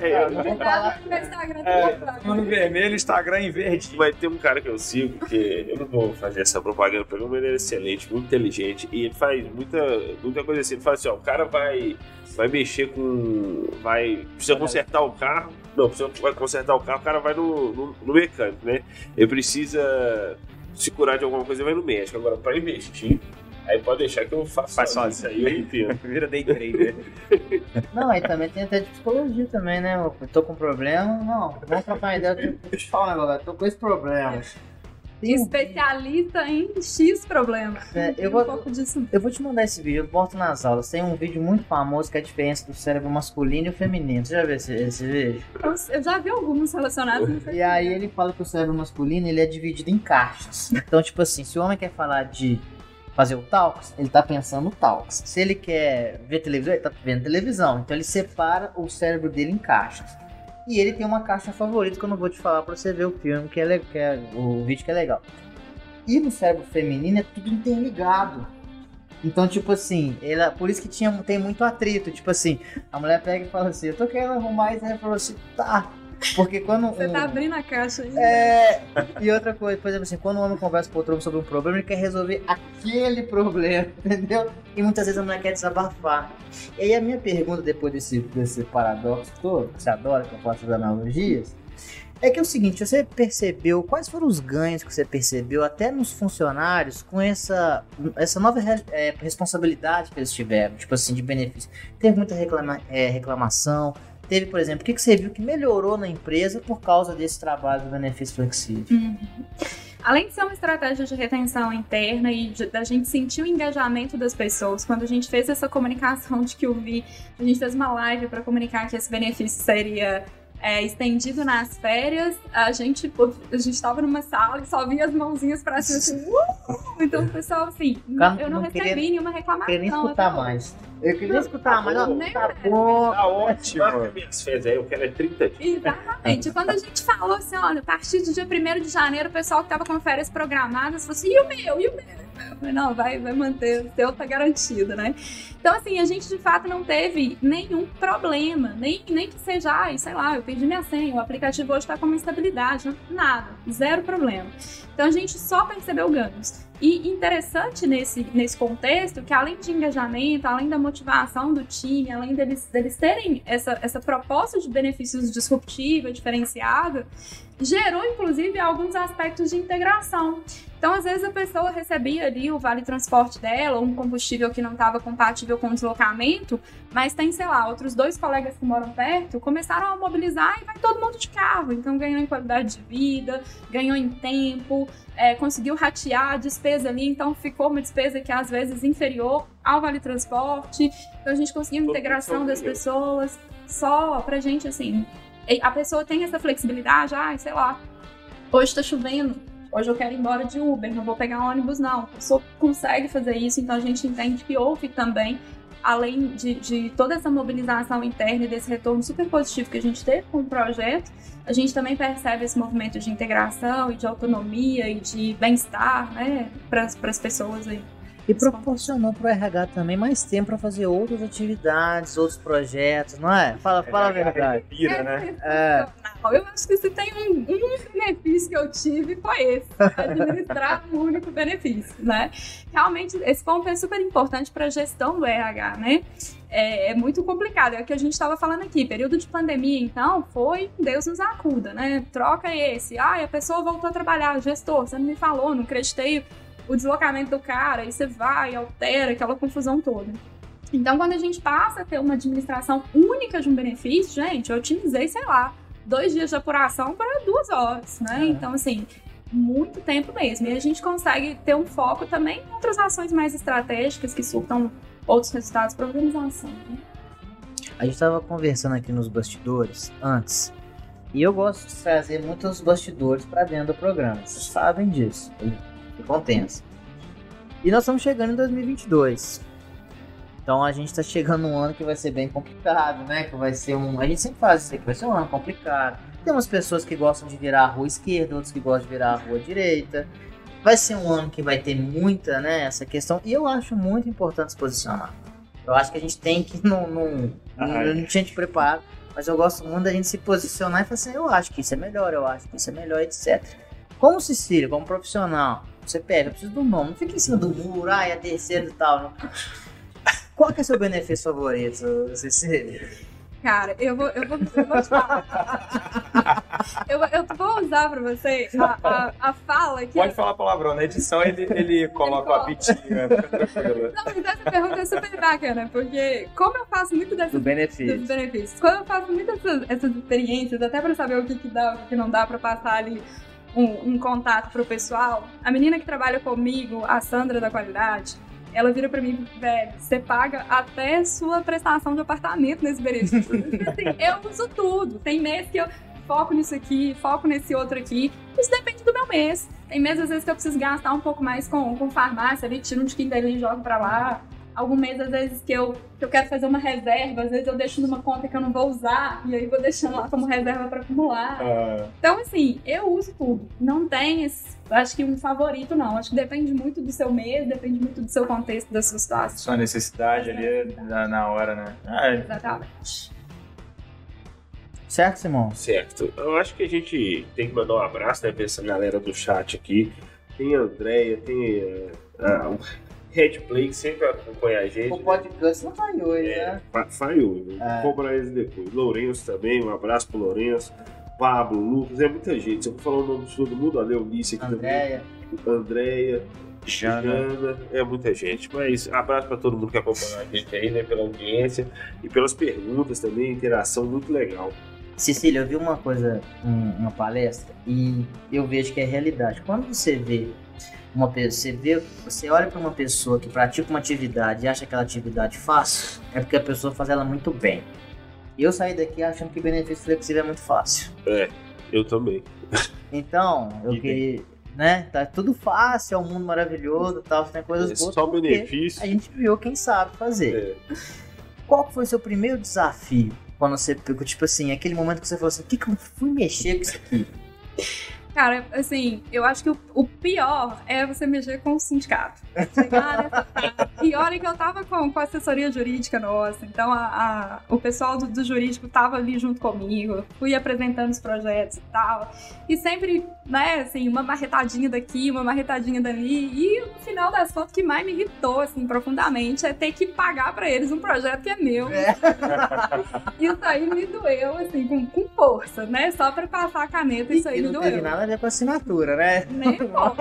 é, eu É, todo mundo vermelho, Instagram em verde. Mas tem um cara que eu sigo, que eu não vou fazer essa propaganda pra ele, mas ele é excelente, muito inteligente, e ele faz muita, muita coisa assim. Ele fala assim, ó, o cara vai, vai mexer com. vai. precisa consertar o carro. Não, precisa vai consertar o carro, o cara vai no, no, no mecânico, né? Ele precisa se curar de alguma coisa, ele vai no médico. Agora, pra investir, aí pode deixar que eu faço Faz sozinho. aí eu entendo. Vira day trader. Não, aí também tem até de psicologia também, né? Eu tô com problema, não. Vamos trocar uma ideia. Deixa eu te falar um negócio, eu tô com esse problema. Tem um- Especialista em X problemas. É, eu um vou- pouco disso. Eu vou te mandar esse vídeo, eu boto nas aulas. Tem um vídeo muito famoso que é a diferença do cérebro masculino e o feminino. Você já viu esse, esse vídeo? Eu, eu já vi alguns relacionados. não sei E aí ele fala que o cérebro masculino ele é dividido em caixas. Então, tipo assim, se o homem quer falar de fazer o talks, ele tá pensando no talks. Se ele quer ver televisão, ele tá vendo televisão. Então ele separa o cérebro dele em caixas. E ele tem uma caixa favorita que eu não vou te falar pra você ver o filme, que é, que é o vídeo que é legal. E no cérebro feminino é tudo interligado. Então, tipo assim, ela, por isso que tinha, tem muito atrito. Tipo assim, a mulher pega e fala assim, eu tô querendo arrumar isso, aí falou assim, tá. Porque quando. Você um- tá abrindo a caixa aí. é, e outra coisa, por exemplo, assim, quando um homem conversa com outro homem sobre um problema, ele quer resolver aquele problema, entendeu? E muitas vezes a mulher quer desabafar. E aí a minha pergunta, depois desse, desse paradoxo todo, que você adora que eu faço as analogias, É que é o seguinte, você percebeu, quais foram os ganhos que você percebeu até nos funcionários com essa, essa nova é, responsabilidade que eles tiveram, tipo assim, de benefício? Teve muita reclama, é, reclamação, teve, por exemplo, o que, que você viu que melhorou na empresa por causa desse trabalho do benefício flexível? Uhum. Além de ser uma estratégia de retenção interna e da gente sentir o engajamento das pessoas, quando a gente fez essa comunicação de que eu vi, a gente fez uma live para comunicar que esse benefício seria é, estendido nas férias, a gente a gente estava numa sala e só via as mãozinhas para cima assim, uh! então o pessoal assim, eu não, não recebi queria- nenhuma reclamação. queria nem escutar até hoje. mais. Eu queria Não, escutar mais. Não, nem- tá bom. Tá ótimo. Aí, eu quero é 30 dias. Exatamente. Quando a gente falou assim, olha, a partir do dia 1 de janeiro, o pessoal que tava com férias programadas falou assim, e o meu? E o meu? Não, vai, vai manter, o seu tá garantido, né? Então, assim, a gente de fato não teve nenhum problema, nem, nem que seja, ai, sei lá, eu perdi minha senha, o aplicativo hoje tá com uma instabilidade, nada, zero problema. Então, a gente só percebeu ganhos. E interessante nesse, nesse contexto que além de engajamento, além da motivação do time, além deles, deles terem essa, essa proposta de benefícios disruptiva, diferenciada, gerou inclusive alguns aspectos de integração. Então, às vezes, a pessoa recebia ali o vale transporte dela, ou um combustível que não estava compatível com o deslocamento, mas tem, sei lá, outros dois colegas que moram perto começaram a mobilizar e vai todo mundo de carro. Então, ganhou em qualidade de vida, ganhou em tempo, é, conseguiu ratear a despesa ali, então ficou uma despesa que às vezes inferior ao vale transporte. Então, a gente conseguiu Todo integração das pessoas. Só pra gente, assim, a pessoa tem essa flexibilidade, ai, sei lá, hoje tá chovendo, hoje eu quero ir embora de Uber, não vou pegar ônibus, não. A pessoa consegue fazer isso, então a gente entende que houve também, além de, de toda essa mobilização interna e desse retorno super positivo que a gente teve com o projeto, a gente também percebe esse movimento de integração e de autonomia e de bem-estar, né, para as pessoas aí. E proporcionou pro RH também mais tempo para fazer outras atividades, outros projetos, não é? Fala, fala a verdade. Pira, né? É. Não, eu acho que se tem um, um benefício que eu tive foi esse, administrar um único benefício, né? Realmente, esse ponto é super importante para a gestão do RH, né? É, é muito complicado, é o que a gente estava falando aqui, período de pandemia, então, foi Deus nos acuda, né? Troca esse, ah, a pessoa voltou a trabalhar, gestor, você não me falou, não acreditei o deslocamento do cara, aí você vai, altera, aquela confusão toda. Então, quando a gente passa a ter uma administração única de um benefício, gente, eu otimizei, sei lá, dois dias de apuração para duas horas, né? É. Então, assim, muito tempo mesmo. E a gente consegue ter um foco também em outras ações mais estratégicas que surtam outros resultados para a organização. Né? A gente tava conversando aqui nos bastidores antes. E eu gosto de trazer muitos bastidores para dentro do programa. Vocês sabem disso. Eu fico tenso. E nós estamos chegando em 2022. Então a gente tá chegando num ano que vai ser bem complicado, né? Que vai ser um. A gente sempre faz isso aqui, vai ser um ano complicado. Tem umas pessoas que gostam de virar a rua esquerda, outros que gostam de virar a rua direita. Vai ser um ano que vai ter muita, né, essa questão. E eu acho muito importante se posicionar. Eu acho que a gente tem que não. não, Ah, não, não tinha te preparado. Mas eu gosto muito da gente se posicionar e falar assim, eu acho que isso é melhor, eu acho que isso é melhor, etc. Como Cecília, como profissional, você pega, eu preciso do nome, não fica em cima do muro, ai, é terceiro e tal. Não. Qual que é seu benefício favorito, Cecília? Cara, eu vou, eu vou, eu vou te falar. eu, eu vou usar para você a, a, a fala que. Pode falar palavrão. Na edição ele, ele coloca o apitinho, fica tranquilo. Não, mas essa pergunta é super bacana, porque como eu faço muito dessas Do benefício. dos benefícios. Quando eu faço muitas essas, essas experiências, até pra saber o que, que dá, o que, que não dá pra passar ali um, um contato pro pessoal, a menina que trabalha comigo, a Sandra da qualidade, ela vira pra mim, velho, você paga até sua prestação de apartamento nesse benefício. Assim, eu uso tudo. Tem mês que eu foco nisso aqui, foco nesse outro aqui. Isso depende do meu mês. Tem meses, às vezes, que eu preciso gastar um pouco mais com, com farmácia ali, tiro um tiquinho dali e jogo pra lá. Algum mês, às vezes, que eu, que eu quero fazer uma reserva, às vezes eu deixo numa conta que eu não vou usar, e aí vou deixando lá como reserva pra acumular. Ah, Então, assim, eu uso tudo. Não tem, esse, acho que um favorito, não. Acho que depende muito do seu mês, depende muito do seu contexto, da sua situação. sua necessidade ali na, na hora, né? Ah, é. Exatamente. Certo, Simão? Certo. Eu acho que a gente tem que mandar um abraço né, pra essa galera do chat aqui. Tem a Andréia, tem eh, a- o Red Play, que sempre acompanha a gente. O podcast não hoje, É, né? fa- falhou, né? É. vou cobrar eles depois. Lourenço também, um abraço pro Lourenço. Pablo, Lucas, é muita gente. Se eu for falar o nome de todo mundo, a Leonice aqui Andréia. também, Andréia, Jana. Jana, é muita gente. Mas abraço pra todo mundo que acompanha a gente aí, né? Pela audiência e pelas perguntas também, interação muito legal. Cecília, eu vi uma coisa, um- uma palestra, e eu vejo que é realidade. Quando você vê uma pessoa, você vê, você olha para uma pessoa que pratica uma atividade e acha aquela atividade fácil, é porque a pessoa faz ela muito bem. Eu saí daqui achando que benefício flexível é muito fácil. Eu também. Então, eu queria, né? Tá tudo fácil, é um mundo maravilhoso, tal, tem coisas É boas. só benefício. A gente viu quem sabe fazer. É. Qual foi o seu primeiro desafio? Quando você pegou, tipo assim, aquele momento que você falou assim, o que, que eu fui mexer com isso aqui? Cara, assim, eu acho que o, o pior é você mexer com o sindicato. Chegar nessa fase. E olha que eu tava com, com a assessoria jurídica nossa, então a, a- o pessoal do, do jurídico tava ali junto comigo, fui apresentando os projetos e tal. E sempre, né, assim, uma marretadinha daqui, uma marretadinha dali. E no final das contas, o que mais me irritou, assim, profundamente, é ter que pagar pra eles um projeto que é meu. É. Isso aí me doeu, assim, com, com força, né? Só pra passar a caneta, isso aí e me não doeu. A ver com assinatura, né? Nem pouco.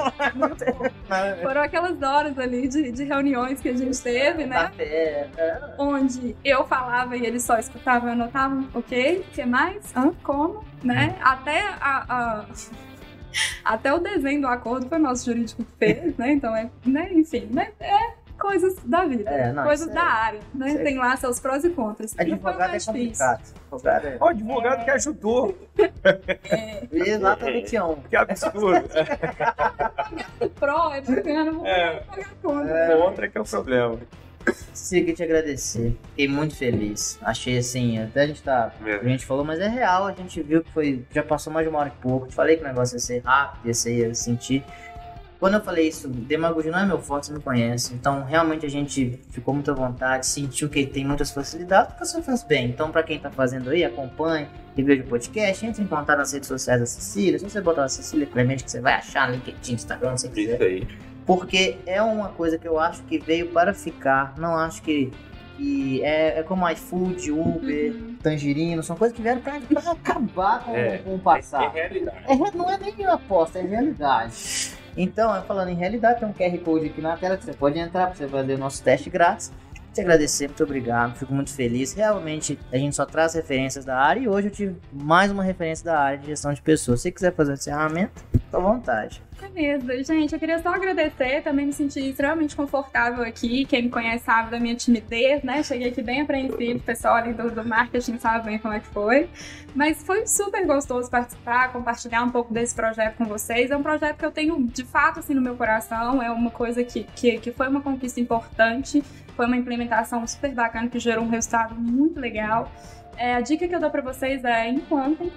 Foram aquelas horas ali de, de reuniões que a gente teve, né? Café, é. Onde eu falava e eles só escutavam e anotavam, ok, o que mais? Hã? Como? Né? Até a, a- Até o desenho do acordo foi nosso jurídico que fez, né? Então é, né? enfim, né? É coisas da vida, É, não, coisas da é- área, né? é- Tem lá seus prós e contras. O Advogado é complicado. Advogado é. O advogado que ajudou. Exatamente um. Que absurdo. O pró é bacana, vou É. pagar. Contra que é o problema. Queria te agradecer. Fiquei muito feliz. Achei assim, até a gente tá. A gente falou, mas é real, a gente viu que foi. Já passou mais de uma hora e pouco. Te falei que o negócio ia ser rápido, ia ser, ia sentir. Quando eu falei isso, demagogia não é meu forte, você me conhece. Então, realmente a gente ficou muito à vontade, sentiu que tem muitas facilidades, porque você faz bem. Então, pra quem tá fazendo aí, acompanhe, veja o podcast, entre em contato nas redes sociais da Cecília. Se você botar a Cecília Clemente, que você vai achar no LinkedIn, Instagram, se você quiser. Isso aí. Porque é uma coisa que eu acho que veio para ficar. Não acho que, que é, é como iFood, Uber, Uhum. Tangerino, são coisas que vieram para acabar com, É. com o É passado. realidade. É, não é nem aposta, é realidade. Então, eu falando em realidade, tem um QR Code aqui na tela que você pode entrar para você fazer o nosso teste grátis. Te agradecer, muito obrigado, fico muito feliz. Realmente, a gente só traz referências da área e hoje eu tive mais uma referência da área de gestão de pessoas. Se quiser fazer o encerramento, fica à vontade. Beleza, gente, eu queria só agradecer, também me senti extremamente confortável aqui. Quem me conhece sabe da minha timidez, né? Cheguei aqui bem apreensivo, o pessoal do, do marketing sabe bem como é que foi. Mas foi super gostoso participar, compartilhar um pouco desse projeto com vocês. É um projeto que eu tenho de fato assim no meu coração, é uma coisa que, que, que foi uma conquista importante, foi uma implementação super bacana que gerou um resultado muito legal. É, a dica que eu dou pra vocês é implantem.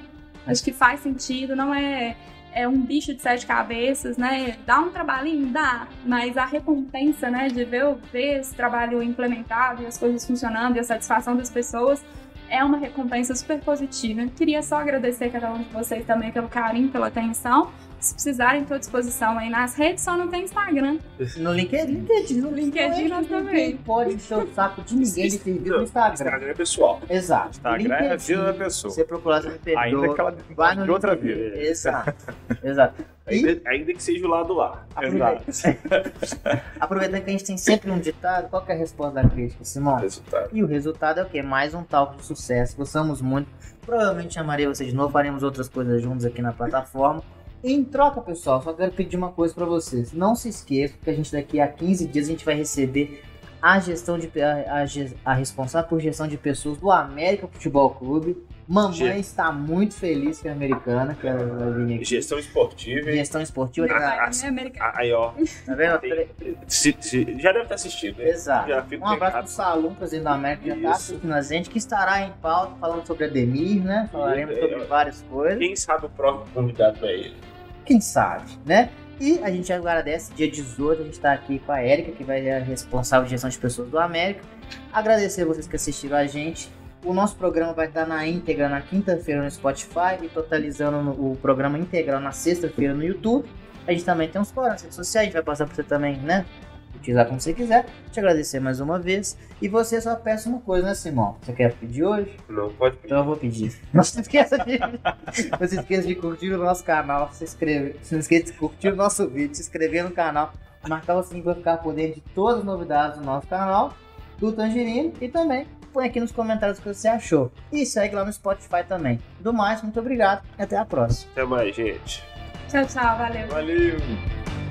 Acho que faz sentido, não é é um bicho de sete cabeças, né? Dá um trabalhinho, dá, mas a recompensa, né, de ver, ver esse trabalho implementado e as coisas funcionando e a satisfação das pessoas é uma recompensa super positiva. Queria só agradecer a cada um de vocês também pelo carinho, pela atenção. Se precisarem, estou à disposição aí nas redes, só não tem Instagram. No LinkedIn, LinkedIn, no LinkedIn nós também. Ninguém pode encher o saco de ninguém de servir no Instagram. Instagram é pessoal. Exato. Instagram é a LinkedIn, vida da pessoa. Você procurar, você me perdoa. Ainda que ela Vai no de outra LinkedIn. vida. Exato. Exato. Ainda, ainda que seja o lado A. aproveitando, aproveitando que a gente tem sempre um ditado, qual que é a resposta da crítica, Simão? Resultado. E o resultado é o quê? Mais um talco de sucesso. Gostamos muito. Provavelmente chamarei você de novo, faremos outras coisas juntos aqui na plataforma. Em troca, pessoal, só quero pedir uma coisa pra vocês. Não se esqueçam que a gente daqui a 15 dias a gente vai receber a gestão de a, a, a responsável por gestão de pessoas do América Futebol Clube. Mamãe Ge- está muito feliz que é americana, que ela vai vir aqui. Gestão esportiva. hein? Gestão esportiva, Ah, ah, americano? Aí, ó. tá vendo? tem- se- se- já deve estar assistindo, né? Exato. Já fico Um abraço pro. Salum, presidente da América, que já tá Isso. assistindo a gente, que estará em pauta falando sobre Ademir, né? Falaremos Isso, sobre é. várias coisas. Quem sabe o próximo convidado é ele. Quem sabe, né? E a gente agradece, dia 18, a gente tá aqui com a Érica, que vai ser a responsável de gestão de pessoas do América. Agradecer vocês que assistiram a gente. O nosso programa vai estar na íntegra na quinta-feira no Spotify e totalizando o programa integral na sexta-feira no YouTube. A gente também tem uns fóruns redes sociais, a gente vai passar pra você também, né? Utilizar como você quiser. Te agradecer mais uma vez. E você só peça uma coisa, né, Simão? Você quer pedir hoje? Não pode pedir. Então eu vou pedir. Não se esqueça de, não se esqueça de curtir o nosso canal, se inscrever. Não esqueça de curtir o nosso vídeo, se inscrever no canal, marcar o sininho para ficar por dentro de todas as novidades do nosso canal, do Tangerino e também põe aqui nos comentários o que você achou. E segue lá no Spotify também. Do mais, muito obrigado e até a próxima. Até mais, gente. Tchau, tchau. Valeu. Valeu!